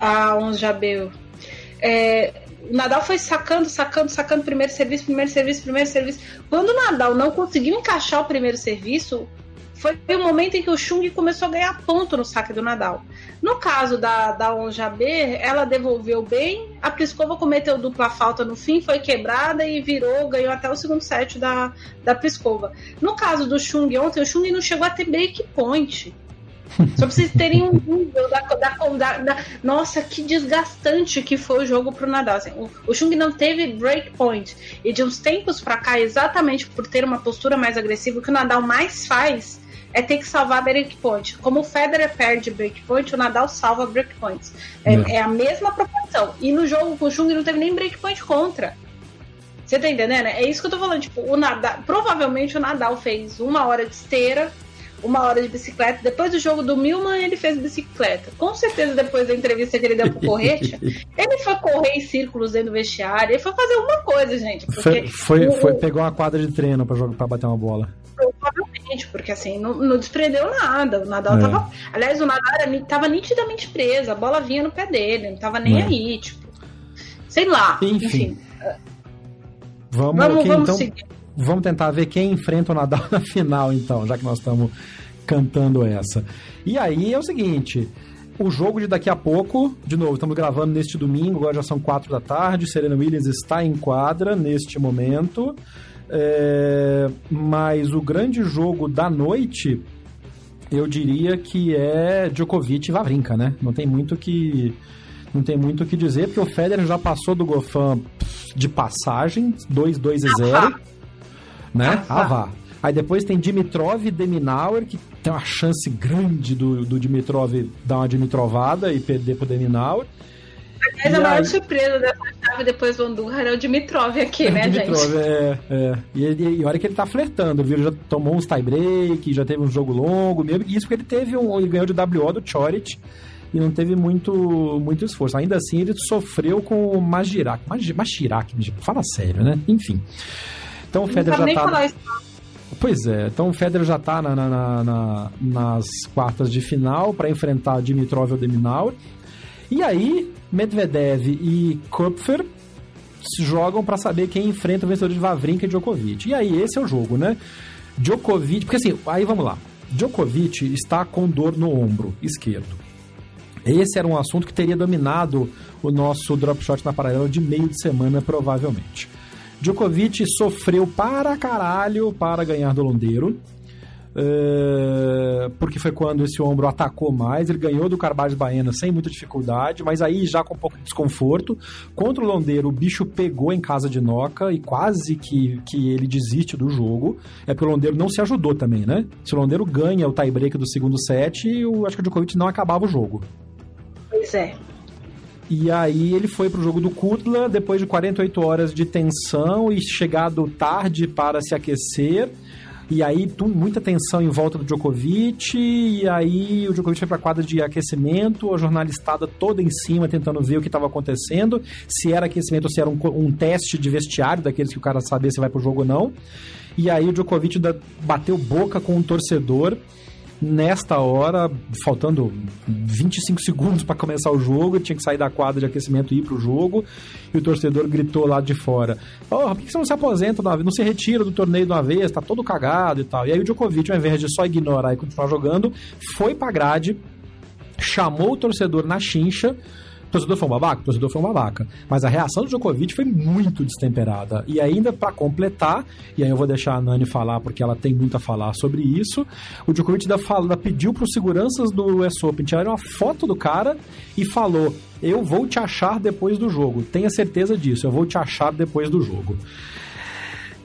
a Ons Jabeur. É, o Nadal foi sacando, sacando, sacando primeiro serviço, primeiro serviço, primeiro serviço. Quando o Nadal não conseguiu encaixar o primeiro serviço, foi o momento em que o Chung começou a ganhar ponto no saque do Nadal. No caso da, da Onjaber, ela devolveu bem, a Pliskova cometeu dupla falta no fim, foi quebrada e virou, ganhou até o segundo set da, da Pliskova. No caso do Chung ontem, o Chung não chegou a ter break point. Só pra vocês terem um nível da, da, da, Nossa, que desgastante que foi o jogo pro Nadal. Assim, o, o Chung não teve break point. E de uns tempos pra cá, exatamente por ter uma postura mais agressiva, o que o Nadal mais faz é ter que salvar breakpoint. Como o Federer perde breakpoint, o Nadal salva breakpoints. É, é. é, a mesma proporção. E no jogo com o Chung não teve nem breakpoint contra. Você tá entendendo? É isso que eu tô falando. Tipo, o Nadal, provavelmente o Nadal fez uma hora de esteira, uma hora de bicicleta. Depois do jogo do Milman, ele fez bicicleta. Com certeza, depois da entrevista que ele deu pro Correte, ele foi correr em círculos dentro do vestiário. Ele foi fazer alguma coisa, gente. Foi, foi, o... foi, pegou uma quadra de treino pra, jogar, pra bater uma bola. Provavelmente, porque assim, não, não desprendeu nada. O Nadal é. tava. Aliás, o Nadal era, tava nitidamente preso, a bola vinha no pé dele, não tava nem é. aí, tipo. Sei lá. Enfim. enfim. Vamos, vamos, aqui, vamos então, seguir. Vamos tentar ver quem enfrenta o Nadal na final, então, já que nós estamos cantando essa. E aí é o seguinte. O jogo de daqui a pouco, de novo, estamos gravando neste domingo, agora já são quatro da tarde. Serena Williams está em quadra neste momento. É, mas o grande jogo da noite, eu diria que é Djokovic e Vavrinka, né? Não tem muito que não tem muito o que dizer, porque o Federer já passou do Gofan de passagem, 2-2 e 0, né? Ah, vá. Aí depois tem Dimitrov e Deminauer, que tem uma chance grande do, do Dimitrov dar uma Dimitrovada e perder pro Deminauer. Aliás, a maior aí... surpresa dessa chave depois do Andurra é o Dimitrov aqui, né, Dimitrov, gente? É, é. E, e, e olha que ele tá flertando, viu? Ele já tomou uns tie-break, já teve um jogo longo mesmo. Isso porque ele teve um. Ele ganhou de WO do Chorit e não teve muito, muito esforço. Ainda assim, ele sofreu com o Magirak. Majirak, fala sério, né? Enfim. Então o Federer já tá. Falar isso. Pois é, então o Federer já tá na, na, na, nas quartas de final para enfrentar Dimitrov ou Deminaur. E aí, Medvedev e Kupfer se jogam para saber quem enfrenta o vencedor de Vavrinka e Djokovic. E aí, esse é o jogo, né? Djokovic, porque assim, aí vamos lá. Djokovic está com dor no ombro esquerdo. Esse era um assunto que teria dominado o nosso drop shot na paralela de meio de semana, provavelmente. Djokovic sofreu para caralho para ganhar do Londeiro. Uh, porque foi quando esse ombro atacou mais. Ele ganhou do Carbades Baena sem muita dificuldade, mas aí já com um pouco de desconforto. Contra o Londeiro, o bicho pegou em casa de Noca e quase que, que ele desiste do jogo. É porque o Londeiro não se ajudou também, né? Se o Londeiro ganha o tie-break do segundo set, eu acho que o Djokovic não acabava o jogo. Pois é. E aí ele foi pro jogo do Kudla depois de 48 horas de tensão e chegado tarde para se aquecer. E aí, tu, muita tensão em volta do Djokovic, e aí o Djokovic foi pra quadra de aquecimento, a jornalistada toda em cima tentando ver o que estava acontecendo, se era aquecimento ou se era um, um, teste de vestiário, daqueles que o cara sabia se vai pro jogo ou não. E aí o Djokovic bateu boca com um torcedor nesta hora, faltando 25 segundos para começar o jogo, tinha que sair da quadra de aquecimento e ir pro jogo, e o torcedor gritou lá de fora: Porra, por que você não se aposenta, não se retira do torneio de uma vez, tá todo cagado e tal. E aí o Djokovic, ao invés de só ignorar e continuar jogando, foi pra grade, chamou o torcedor na chincha o torcedor foi um babaca? O torcedor foi um babaca. Mas a reação do Djokovic foi muito destemperada. E ainda para completar, e aí eu vou deixar a Nani falar porque ela tem muito a falar sobre isso, o Djokovic da fala, pediu para os seguranças do US Open tirarem uma foto do cara e falou: Eu vou te achar depois do jogo. Tenha certeza disso, eu vou te achar depois do jogo.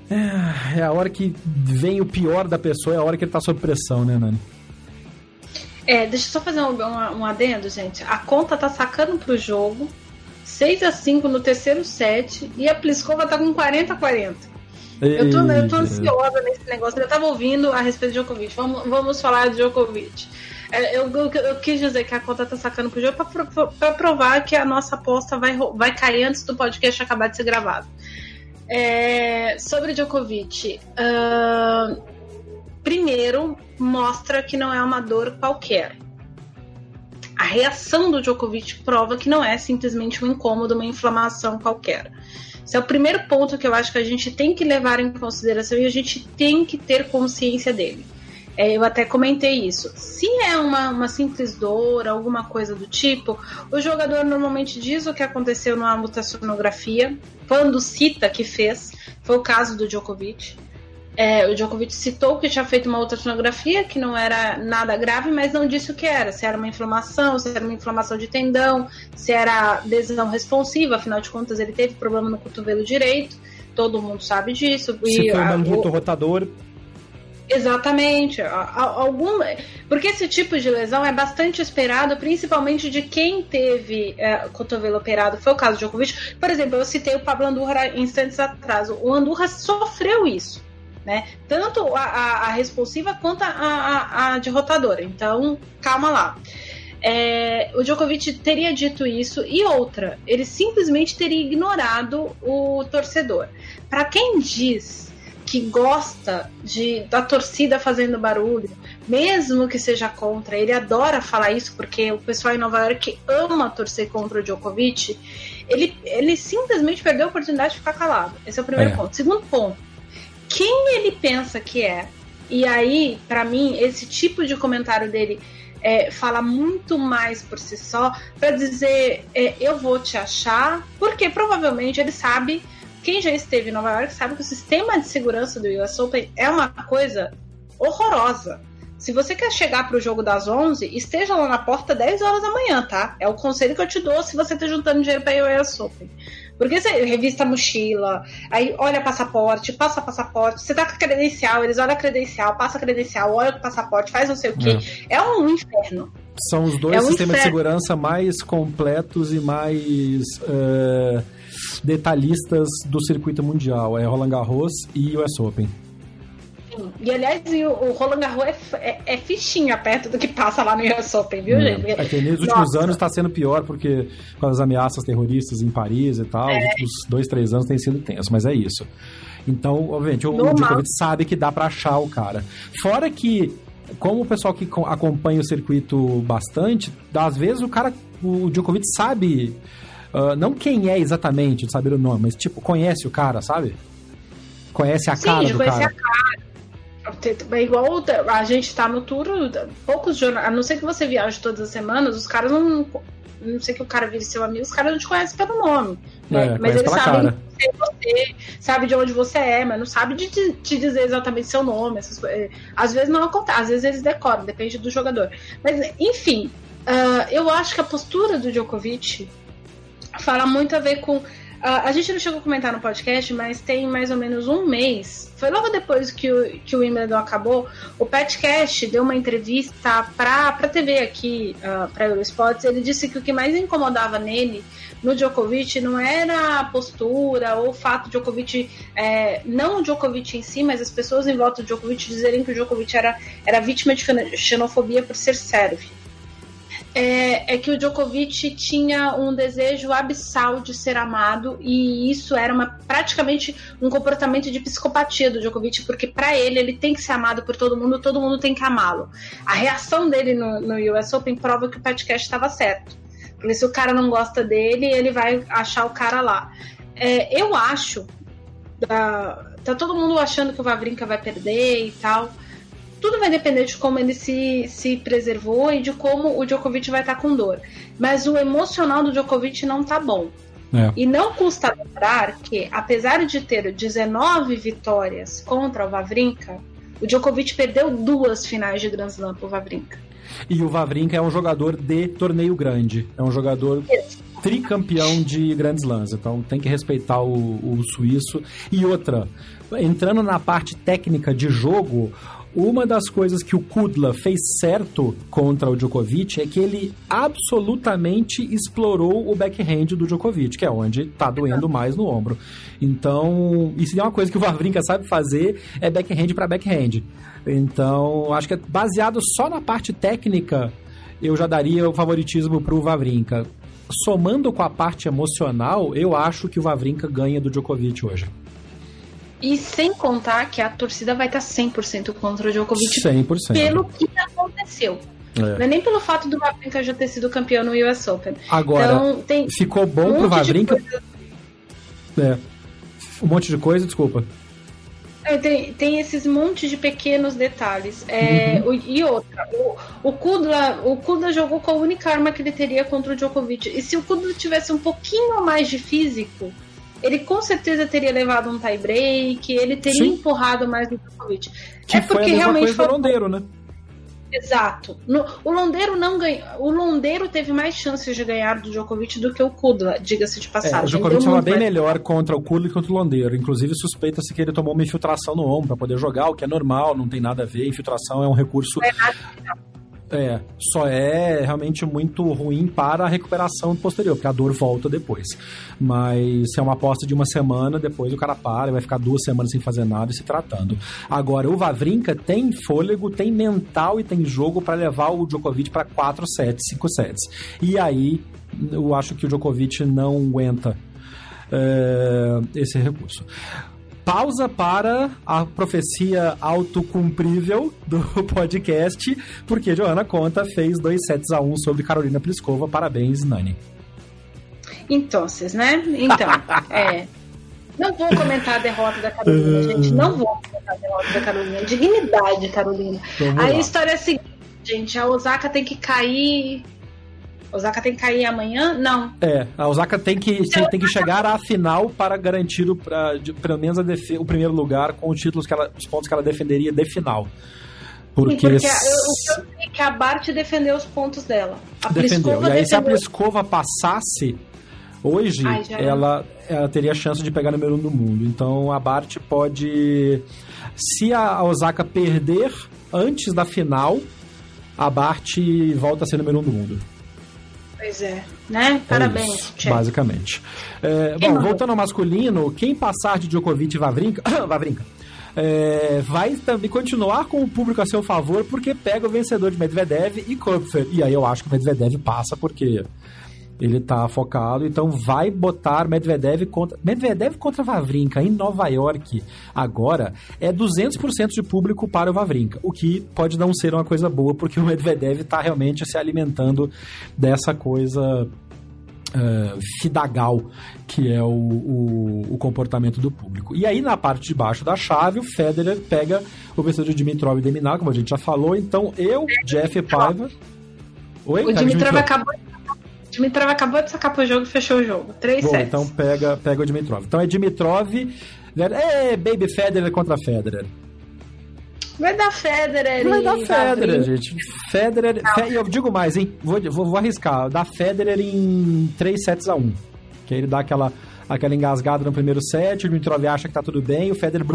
É, é a hora que vem o pior da pessoa, é a hora que ele tá sob pressão, né, Nani? É, deixa eu só fazer um, um, um adendo, gente. A conta tá sacando pro jogo. 6 a 5 no terceiro set e a Pliskova tá com 40 a 40. Eu tô, eu tô ansiosa nesse negócio. Eu tava ouvindo a respeito de Djokovic. Vamos, vamos falar de Djokovic. É, eu, eu, eu, quis dizer que a conta tá sacando pro jogo para provar que a nossa aposta vai, vai cair antes do podcast acabar de ser gravado. É, sobre Djokovic. Uh, primeiro, mostra que não é uma dor qualquer. A reação do Djokovic prova que não é simplesmente um incômodo, uma inflamação qualquer. Esse é o primeiro ponto que eu acho que a gente tem que levar em consideração e a gente tem que ter consciência dele. É, eu até comentei isso. Se é uma, uma simples dor, alguma coisa do tipo, o jogador normalmente diz o que aconteceu numa ultrassonografia, quando cita que fez. Foi o caso do Djokovic. É, o Djokovic citou que tinha feito uma outra sonografia que não era nada grave, mas não disse o que era. Se era uma inflamação, se era uma inflamação de tendão, se era lesão responsiva, afinal de contas ele teve problema no cotovelo direito, todo mundo sabe disso. Se e, foi um manguito rotador. Exatamente. Algum... Porque esse tipo de lesão é bastante esperado, principalmente de quem teve é, cotovelo operado. Foi o caso do Djokovic. Por exemplo, eu citei o Pablo Andurra instantes atrás. O Andurra sofreu isso né? Tanto a, a, a responsiva quanto a, a, a derrotadora. Então, calma lá. É, o Djokovic teria dito isso e outra, ele simplesmente teria ignorado o torcedor. Para quem diz que gosta de da torcida fazendo barulho, mesmo que seja contra, ele adora falar isso porque o pessoal em Nova York ama torcer contra o Djokovic. Ele, ele simplesmente perdeu a oportunidade de ficar calado. Esse é o primeiro é. ponto. Segundo ponto, quem ele pensa que é. E aí, para mim, esse tipo de comentário dele é, fala muito mais por si só para dizer é, eu vou te achar, porque provavelmente ele sabe, quem já esteve em Nova York sabe que o sistema de segurança do US Open é uma coisa horrorosa. Se você quer chegar para o jogo das 11, esteja lá na porta 10 horas da manhã, tá? É o conselho que eu te dou se você está juntando dinheiro para o US Open. Porque você revista a mochila, aí olha passaporte, passa passaporte, você tá com credencial, eles olham a credencial, passa a credencial, olha o passaporte, faz não sei o quê. É, é um inferno. São os dois é um sistemas inferno. de segurança mais completos e mais uh, detalhistas do circuito mundial. É Roland Garros e US Open. E aliás, o, Roland Garros é, é, é, fichinha perto do que passa lá no US Open, viu, é. gente? É que nos últimos Nossa. anos está sendo pior, porque com as ameaças terroristas em Paris e tal, é. os últimos dois, três anos tem sido tenso, mas é isso. Então, obviamente, o, o Djokovic sabe que dá para achar o cara. Fora que, como o pessoal que acompanha o circuito bastante, às vezes o cara, o Djokovic sabe, uh, não quem é exatamente, de saber o nome, mas tipo, conhece o cara, sabe? Conhece a Sim, cara do cara. A cara. É igual a gente tá no tour, poucos jornais, a não ser que você viaje todas as semanas, os caras não. Não sei que o cara vire seu amigo, os caras não te conhecem pelo nome. É, mas eles sabem quem é você, sabe de onde você é, mas não sabe de te dizer exatamente seu nome. Coisas. Às vezes não acontece, às vezes eles decoram, depende do jogador. Mas, enfim, uh, eu acho que a postura do Djokovic fala muito a ver com a gente não chegou a comentar no podcast, mas tem mais ou menos um mês. Foi logo depois que o, que o Wimbledon acabou. O Petcast deu uma entrevista para a TV aqui, uh, para Eurosports. Ele disse que o que mais incomodava nele, no Djokovic, não era a postura ou o fato de Djokovic, é, não o Djokovic em si, mas as pessoas em volta do Djokovic dizerem que o Djokovic era, era vítima de xenofobia por ser sérvio é, é, que o Djokovic tinha um desejo abissal de ser amado e isso era uma, praticamente um comportamento de psicopatia do Djokovic, porque para ele ele tem que ser amado por todo mundo, todo mundo tem que amá-lo. A reação dele no, no US Open prova que o podcast estava certo. Porque se o cara não gosta dele, ele vai achar o cara lá. É, eu acho, tá, tá todo mundo achando que o Vavrinka vai perder e tal tudo vai depender de como ele se, se preservou e de como o Djokovic vai estar com dor. Mas o emocional do Djokovic não tá bom. É. E não custa lembrar que, apesar de ter 19 vitórias contra o Vavrinka, o Djokovic perdeu duas finais de Grand Slam pro Vavrinka. E o Vavrinka é um jogador de torneio grande. É um jogador tricampeão de Grand Slams. Então tem que respeitar o, o suíço. E outra, entrando na parte técnica de jogo, uma das coisas que o Kudla fez certo contra o Djokovic é que ele absolutamente explorou o backhand do Djokovic, que é onde tá doendo mais no ombro. Então, isso é uma coisa que o Wawrinka sabe fazer, é backhand para backhand. Então, acho que é baseado só na parte técnica, eu já daria o favoritismo pro Wawrinka. Somando com a parte emocional, eu acho que o Wawrinka ganha do Djokovic hoje. E sem contar que a torcida vai estar 100% contra o Djokovic 100%. pelo que aconteceu. É. Não é nem pelo fato do Wawrinka já ter sido campeão no US Open. Agora, então, ficou bom um pro Wawrinka... Coisa... É. Um monte de coisa, desculpa. É, tem, tem esses montes de pequenos detalhes. É, uhum. o, e outra, o, o, Kudla, o Kudla jogou com a única arma que ele teria contra o Djokovic. E se o Kudla tivesse um pouquinho mais de físico, ele com certeza teria levado um tie break, ele teria Sim. empurrado mais no Djokovic. Que é porque foi a realmente coisa foi... do Londeiro, né? Exato. No, o Londeiro não ganhou. O Londeiro teve mais chances de ganhar do Djokovic do que o Kudla, diga-se de passagem. É, o Djokovic estava bem melhor contra o Kudla e contra o Londeiro. Inclusive, suspeita-se que ele tomou uma infiltração no ombro para poder jogar, o que é normal, não tem nada a ver. Infiltração é um recurso. É. É, só é realmente muito ruim para a recuperação posterior, porque a dor volta depois. Mas se é uma aposta de uma semana, depois o cara para vai ficar duas semanas sem fazer nada e se tratando. Agora, o Vavrinka tem fôlego, tem mental e tem jogo para levar o Djokovic para 4 sets, 5 sets. E aí, eu acho que o Djokovic não aguenta é, esse recurso pausa para a profecia autocumprível do podcast, porque Joana Conta fez dois sets a um sobre Carolina Pliskova. Parabéns, Nani. Então, né? Então, é. Não vou comentar a derrota da Carolina, gente. Não vou comentar a derrota da Carolina. Dignidade, Carolina. a história é a seguinte, gente. A Osaka tem que cair Osaka tem que cair amanhã? Não. É, a Osaka tem que, então, tem que chegar à final para garantir o, pra, de, pelo menos o primeiro lugar com os títulos que ela, os pontos que ela defenderia de final. Porque, Sim, porque eu, eu sei é que a Bart defendeu os pontos dela. A defendeu. e aí, se a Pliskova passasse, Hoje, Ai, ela, ela teria chance de pegar número 1 um do mundo. Então, a Bart pode... Se a Osaka perder antes da final, a Bart volta a ser número 1 um do mundo. Pois é, né? Parabéns, é isso, Basicamente. É, bom, voltando ao masculino, quem passar de Djokovic e Vavrinka, Vavrinka é, vai também continuar com o público a seu favor, porque pega o vencedor de Medvedev e Kopfer. E aí eu acho que o Medvedev passa, porque ele tá focado, então vai botar Medvedev contra Medvedev contra Vavrinka em Nova York. Agora é 200% de público para o Vavrinka, o que pode não ser uma coisa boa, porque o Medvedev está realmente se alimentando dessa coisa Uh, fidagal, que é o, o, o, comportamento do público. E aí, na parte de baixo da chave, o Federer pega o vencedor de Dimitrov e Deminar, como a gente já falou. Então, eu, Jeff Paiva... Oi, o Dimitrov, Dimitrov acabou Dimitrov acabou de sacar pro jogo e fechou o jogo. 3 Bom, sets. então pega, pega o Dimitrov. Então é Dimitrov. É, Baby Federer contra Federer. Vai dar Federer Vai dar Federer, gente. Federer. Fe, eu digo mais, hein? Vou, vou, vou arriscar. Dá Federer em 3 sets a 1. Que aí ele dá aquela, aquela engasgada no primeiro set, o Dimitrov acha que tá tudo bem, o Federer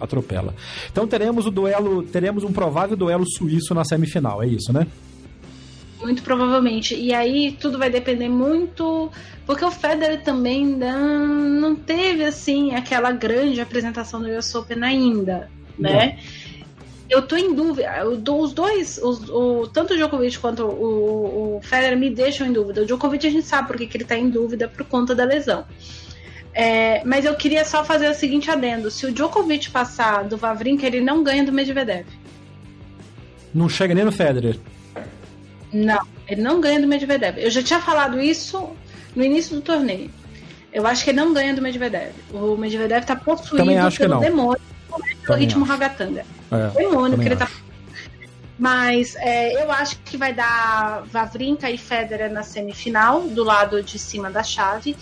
atropela. Então teremos o duelo, teremos um provável duelo suíço na semifinal, é isso, né? Muito provavelmente. E aí tudo vai depender muito. Porque o Federer também não, não teve, assim, aquela grande apresentação do US Open ainda, né? Não. Eu tô em dúvida. Os dois, os, o, tanto o Djokovic quanto o, o Federer me deixam em dúvida. O Djokovic a gente sabe porque que ele tá em dúvida por conta da lesão. É, mas eu queria só fazer o seguinte adendo: se o Djokovic passar do Vavrinka, ele não ganha do Medvedev. Não chega nem no Federer. Não, ele não ganha do Medvedev. Eu já tinha falado isso no início do torneio. Eu acho que ele não ganha do Medvedev. O Medvedev tá possuído pelo demônio, pelo ritmo ragatanga. É, demônio que ele tá mas é, eu acho que vai dar Vavrinka e Federer na semifinal, do lado de cima da chave.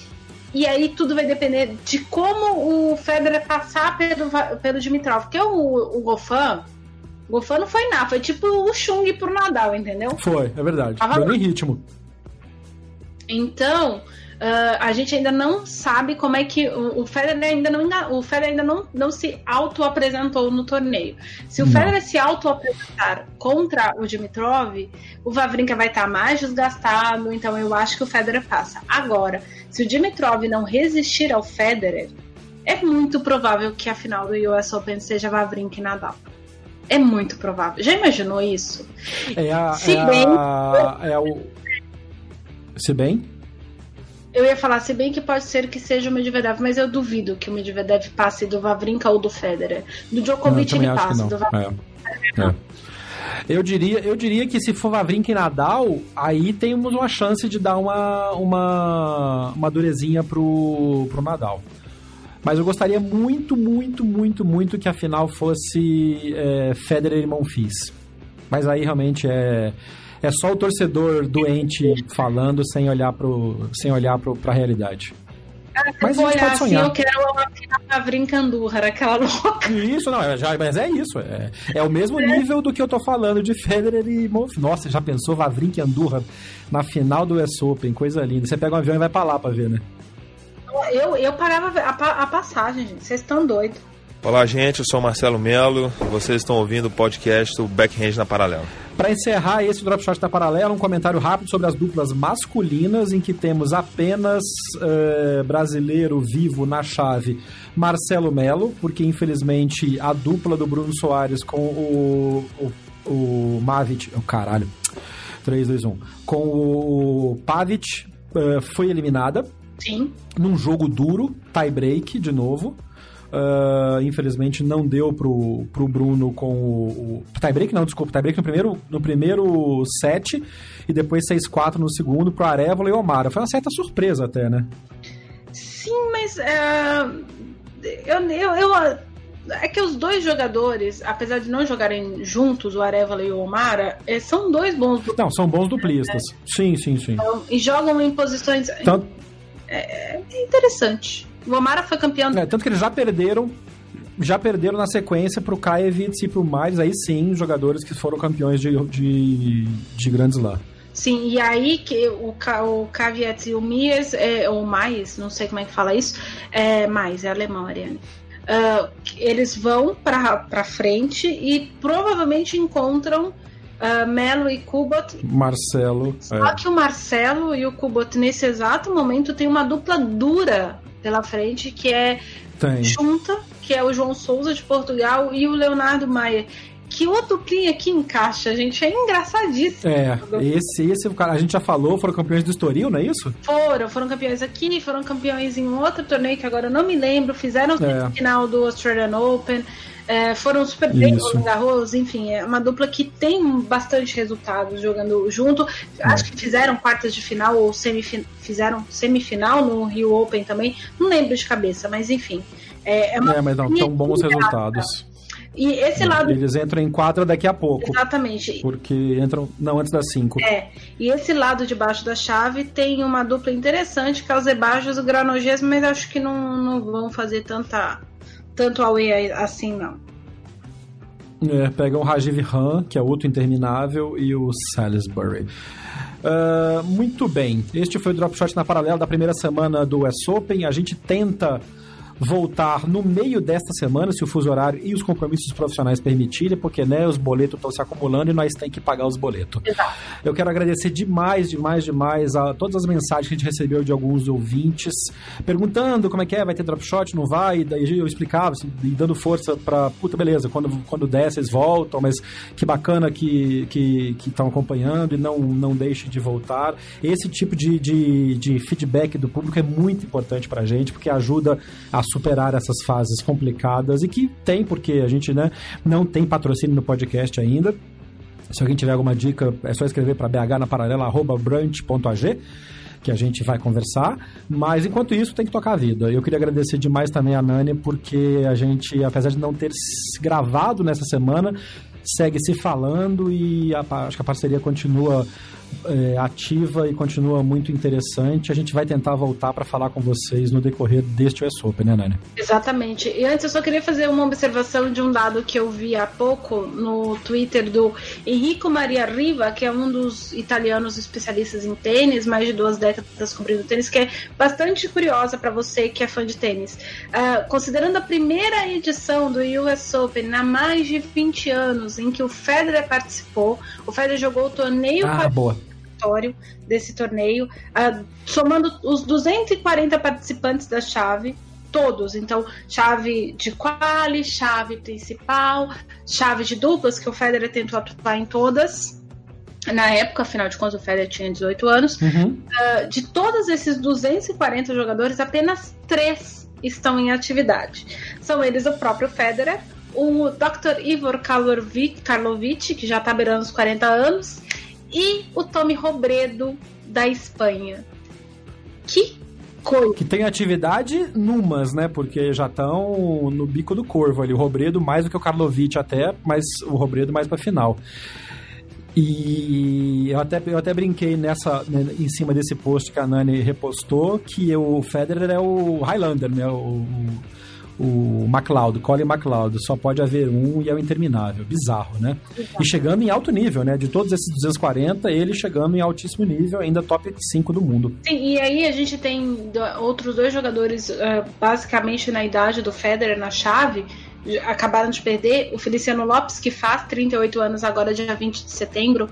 E aí tudo vai depender de como o Federer passar pelo, pelo Dimitrov. Porque o, o Gofan, Gofan não foi nada, foi tipo o Chung pro Nadal, entendeu? Foi, é verdade. Tava Deu em ritmo. Então, uh, a gente ainda não sabe como é que o, o Federer ainda não o Federer ainda não, não se auto apresentou no torneio. Se o não. Federer se auto apresentar contra o Dimitrov, o Vavrinka vai estar mais desgastado, então eu acho que o Federer passa. Agora, se o Dimitrov não resistir ao Federer, é muito provável que a final do US Open seja Vavrinka e Nadal. É muito provável. Já imaginou isso? É a, se é bem. A, é o... Se bem? Eu ia falar, se bem que pode ser que seja o Medvedev, mas eu duvido que o Medvedev passe do Vavrinka ou do Federer. Do Djokovic ele passa, do Vavrinka. É. É. Eu diria, eu diria que se for Vavrinka e Nadal, aí temos uma chance de dar uma, uma, uma durezinha pro, pro Nadal. Mas eu gostaria muito, muito, muito, muito que a final fosse é, Federer e Monfils. Mas aí realmente é é só o torcedor doente falando sem olhar pro sem olhar pro, pra realidade. Ah, mas a gente pode sonhar. Assim, eu quero uma final Brincandurra, aquela louca. Isso, não, é, já, mas é isso. É, é o mesmo é. nível do que eu tô falando de Federer e Monfils. Nossa, já pensou Vavrinka e Andurra na final do US Open? Coisa linda. Você pega um avião e vai pra lá pra ver, né? Eu, eu parava a, a passagem, gente. Vocês estão doidos. Olá, gente. Eu sou o Marcelo Melo e vocês estão ouvindo o podcast do Backhand na Paralela. Para encerrar esse Drop Shot da Paralela, um comentário rápido sobre as duplas masculinas, em que temos apenas uh, brasileiro vivo na chave Marcelo Melo, porque infelizmente a dupla do Bruno Soares com o, o, o Mavic. Oh, caralho. 3, 2, 1. Com o Pavic uh, foi eliminada Sim. Num jogo duro, tie break de novo. Uh, infelizmente não deu pro, pro Bruno com o, o. Tie break não, desculpa, tie break no primeiro, no primeiro set e depois 6-4 no segundo pro Arevalo e Omara. Foi uma certa surpresa até, né? Sim, mas uh, eu, eu, eu, é que os dois jogadores, apesar de não jogarem juntos, o Arevalo e o Omara, é, são dois bons duplistas. Não, são bons duplistas. Né? Sim, sim, sim. Então, e jogam em posições. Então, é, é interessante. O Omara foi campeão. É, tanto que eles já perderam. Já perderam na sequência pro Kaevitz e pro Miles, aí sim, jogadores que foram campeões de, de, de grandes lá. Sim, e aí que o, o Caveats e o Mies, é, ou mais, não sei como é que fala isso, é mais, é alemão, Ariane. Uh, eles vão para frente e provavelmente encontram uh, Melo e Kubot. Marcelo. Só é. que o Marcelo e o Kubot, nesse exato momento, tem uma dupla dura pela frente, que é tem. Junta, que é o João Souza de Portugal, e o Leonardo Maia que o duplinha aqui encaixa, gente. É engraçadíssimo. É, esse, esse, cara, a gente já falou, foram campeões do Estoril, não é isso? Foram, foram campeões aqui, foram campeões em um outro torneio que agora eu não me lembro, fizeram é. o final do Australian Open. É, foram super bem no Garros, enfim, é uma dupla que tem bastante resultados jogando junto. É. Acho que fizeram quartas de final ou semifin fizeram semifinal no Rio Open também. Não lembro de cabeça, mas enfim. É, é, uma é mas não, tão bons resultados. E esse lado. Eles entram em quadra daqui a pouco. Exatamente. Porque entram. Não, antes das cinco. É. E esse lado de baixo da chave tem uma dupla interessante, que é o Zebajos e o Granoges, mas acho que não, não vão fazer tanta, tanto away assim, não. É, o Rajiv Han, que é outro interminável, e o Salisbury. Uh, muito bem, este foi o Drop Shot na paralela da primeira semana do US Open. A gente tenta voltar no meio desta semana, se o fuso horário e os compromissos profissionais permitirem, porque né, os boletos estão se acumulando e nós temos que pagar os boletos. Exato. Eu quero agradecer demais, demais, demais a todas as mensagens que a gente recebeu de alguns ouvintes, perguntando como é que é, vai ter drop shot, não vai, e daí eu explicava, assim, e dando força para puta, beleza, quando, quando der, vocês voltam, mas que bacana que que estão acompanhando e não, não deixe de voltar. Esse tipo de, de, de feedback do público é muito importante pra gente, porque ajuda a superar essas fases complicadas e que tem, porque a gente né, não tem patrocínio no podcast ainda. Se alguém tiver alguma dica, é só escrever para bh na paralela, arroba brunch.ag que a gente vai conversar, mas enquanto isso tem que tocar a vida. Eu queria agradecer demais também a Nani, porque a gente, apesar de não ter gravado nessa semana, segue se falando e a, acho que a parceria continua é, ativa e continua muito interessante. A gente vai tentar voltar para falar com vocês no decorrer deste US Open, né, Nani? Exatamente. E antes eu só queria fazer uma observação de um dado que eu vi há pouco no Twitter do Enrico Maria Riva, que é um dos italianos especialistas em tênis, mais de duas décadas cobrindo tênis, que é bastante curiosa para você que é fã de tênis. Uh, considerando a primeira edição do US Open há mais de 20 anos, em que o Federer participou, o Federer jogou o torneio ah, boa desse torneio, uh, somando os 240 participantes da chave, todos. Então, chave de quali, chave principal, chave de duplas, que o Federer tentou atuar em todas. Na época, afinal de contas, o Federer tinha 18 anos. Uhum. Uh, de todos esses 240 jogadores, apenas três estão em atividade. São eles o próprio Federer, o Dr. Ivor Karlovic, que já está beirando os 40 anos, e o Tommy Robredo da Espanha. Que coisa. Que tem atividade numas, né? Porque já estão no bico do corvo ali. O Robredo mais do que o Karlovic até, mas o Robredo mais para final. E eu até, eu até brinquei nessa, né, em cima desse post que a Nani repostou, que o Federer é o Highlander, né? O, o McLeod, Colin McLeod, só pode haver um e é o interminável. Bizarro, né? Exato. E chegando em alto nível, né? De todos esses 240, ele chegando em altíssimo nível, ainda top 5 do mundo. Sim, e aí a gente tem outros dois jogadores, uh, basicamente na idade do Federer, na chave, acabaram de perder. O Feliciano Lopes, que faz 38 anos agora, dia 20 de setembro,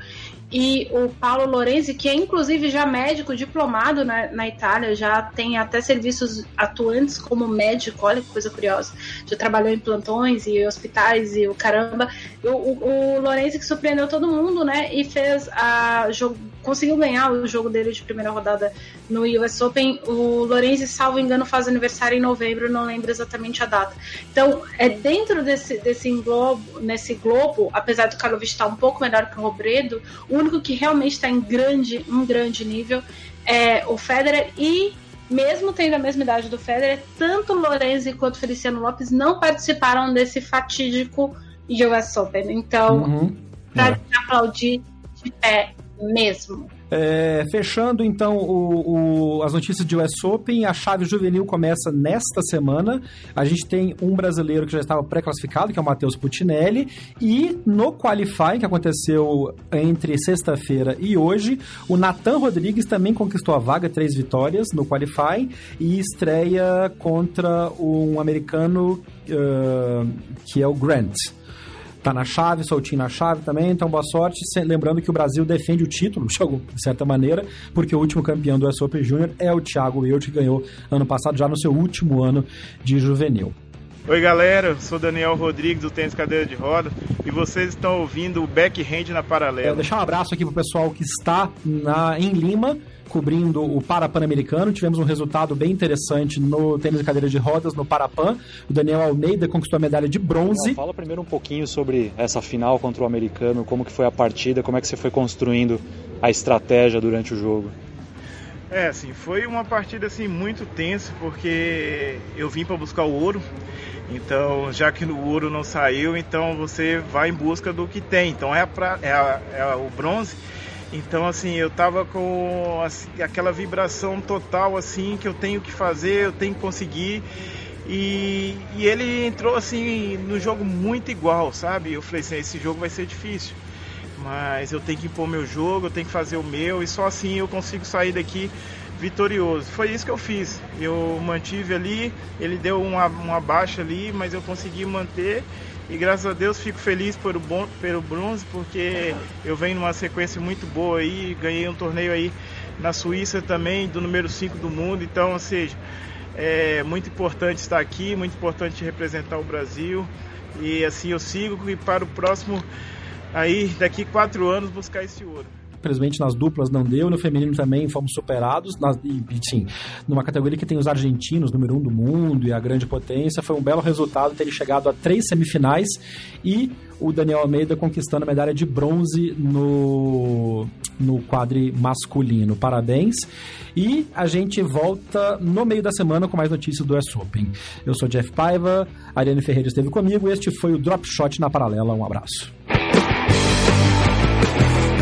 e o Paulo Lorenzi, que é inclusive já médico diplomado na, na Itália, já tem até serviços atuantes como médico, olha que coisa curiosa. Já trabalhou em plantões e hospitais e o caramba. O, o, o Lorenzi que surpreendeu todo mundo, né? E fez a jogo, conseguiu ganhar o jogo dele de primeira rodada no US Open. O Lorenzi, salvo engano, faz aniversário em novembro, não lembro exatamente a data. Então, é dentro desse, desse globo, nesse globo, apesar do Karlovic estar um pouco melhor que o Robredo, único que realmente está em grande, um grande nível é o Federer e mesmo tendo a mesma idade do Federer, tanto Lorenzi quanto Feliciano Lopes não participaram desse fatídico US Open. Então, uhum. para é. aplaudir de pé mesmo. É, fechando então o, o, as notícias de US Open, a chave juvenil começa nesta semana. A gente tem um brasileiro que já estava pré-classificado, que é o Matheus Putinelli, e no qualifying que aconteceu entre sexta-feira e hoje, o Nathan Rodrigues também conquistou a vaga, três vitórias no qualifying e estreia contra um americano uh, que é o Grant tá na chave, soltinho na chave também, então boa sorte. Lembrando que o Brasil defende o título, de certa maneira, porque o último campeão do US Open Júnior é o Thiago Wilt, que ganhou ano passado, já no seu último ano de juvenil. Oi galera, eu sou Daniel Rodrigues do Tênis Cadeira de Roda e vocês estão ouvindo o Backhand na Paralela. Deixar um abraço aqui pro pessoal que está na, em Lima cobrindo o Parapan-Americano. Tivemos um resultado bem interessante no tênis de cadeira de rodas, no Parapan. O Daniel Almeida conquistou a medalha de bronze. Fala primeiro um pouquinho sobre essa final contra o americano, como que foi a partida, como é que você foi construindo a estratégia durante o jogo. É, assim, foi uma partida assim muito tensa porque eu vim para buscar o ouro. Então, já que o ouro não saiu, então você vai em busca do que tem. Então é, pra, é, a, é o bronze então assim, eu tava com assim, aquela vibração total assim que eu tenho que fazer, eu tenho que conseguir. E, e ele entrou assim no jogo muito igual, sabe? Eu falei assim, esse jogo vai ser difícil. Mas eu tenho que impor meu jogo, eu tenho que fazer o meu e só assim eu consigo sair daqui vitorioso. Foi isso que eu fiz. Eu mantive ali, ele deu uma, uma baixa ali, mas eu consegui manter e graças a Deus fico feliz pelo, bom, pelo bronze, porque eu venho numa sequência muito boa aí, ganhei um torneio aí na Suíça também, do número 5 do mundo, então, ou seja, é muito importante estar aqui, muito importante representar o Brasil, e assim eu sigo e para o próximo, aí daqui quatro anos, buscar esse ouro. Infelizmente nas duplas não deu, no feminino também fomos superados. Nas, e, sim, numa categoria que tem os argentinos, número um do mundo e a grande potência, foi um belo resultado ter chegado a três semifinais e o Daniel Almeida conquistando a medalha de bronze no, no quadri masculino. Parabéns. E a gente volta no meio da semana com mais notícias do US Open. Eu sou Jeff Paiva, a Ariane Ferreira esteve comigo. Este foi o Drop Shot na Paralela. Um abraço.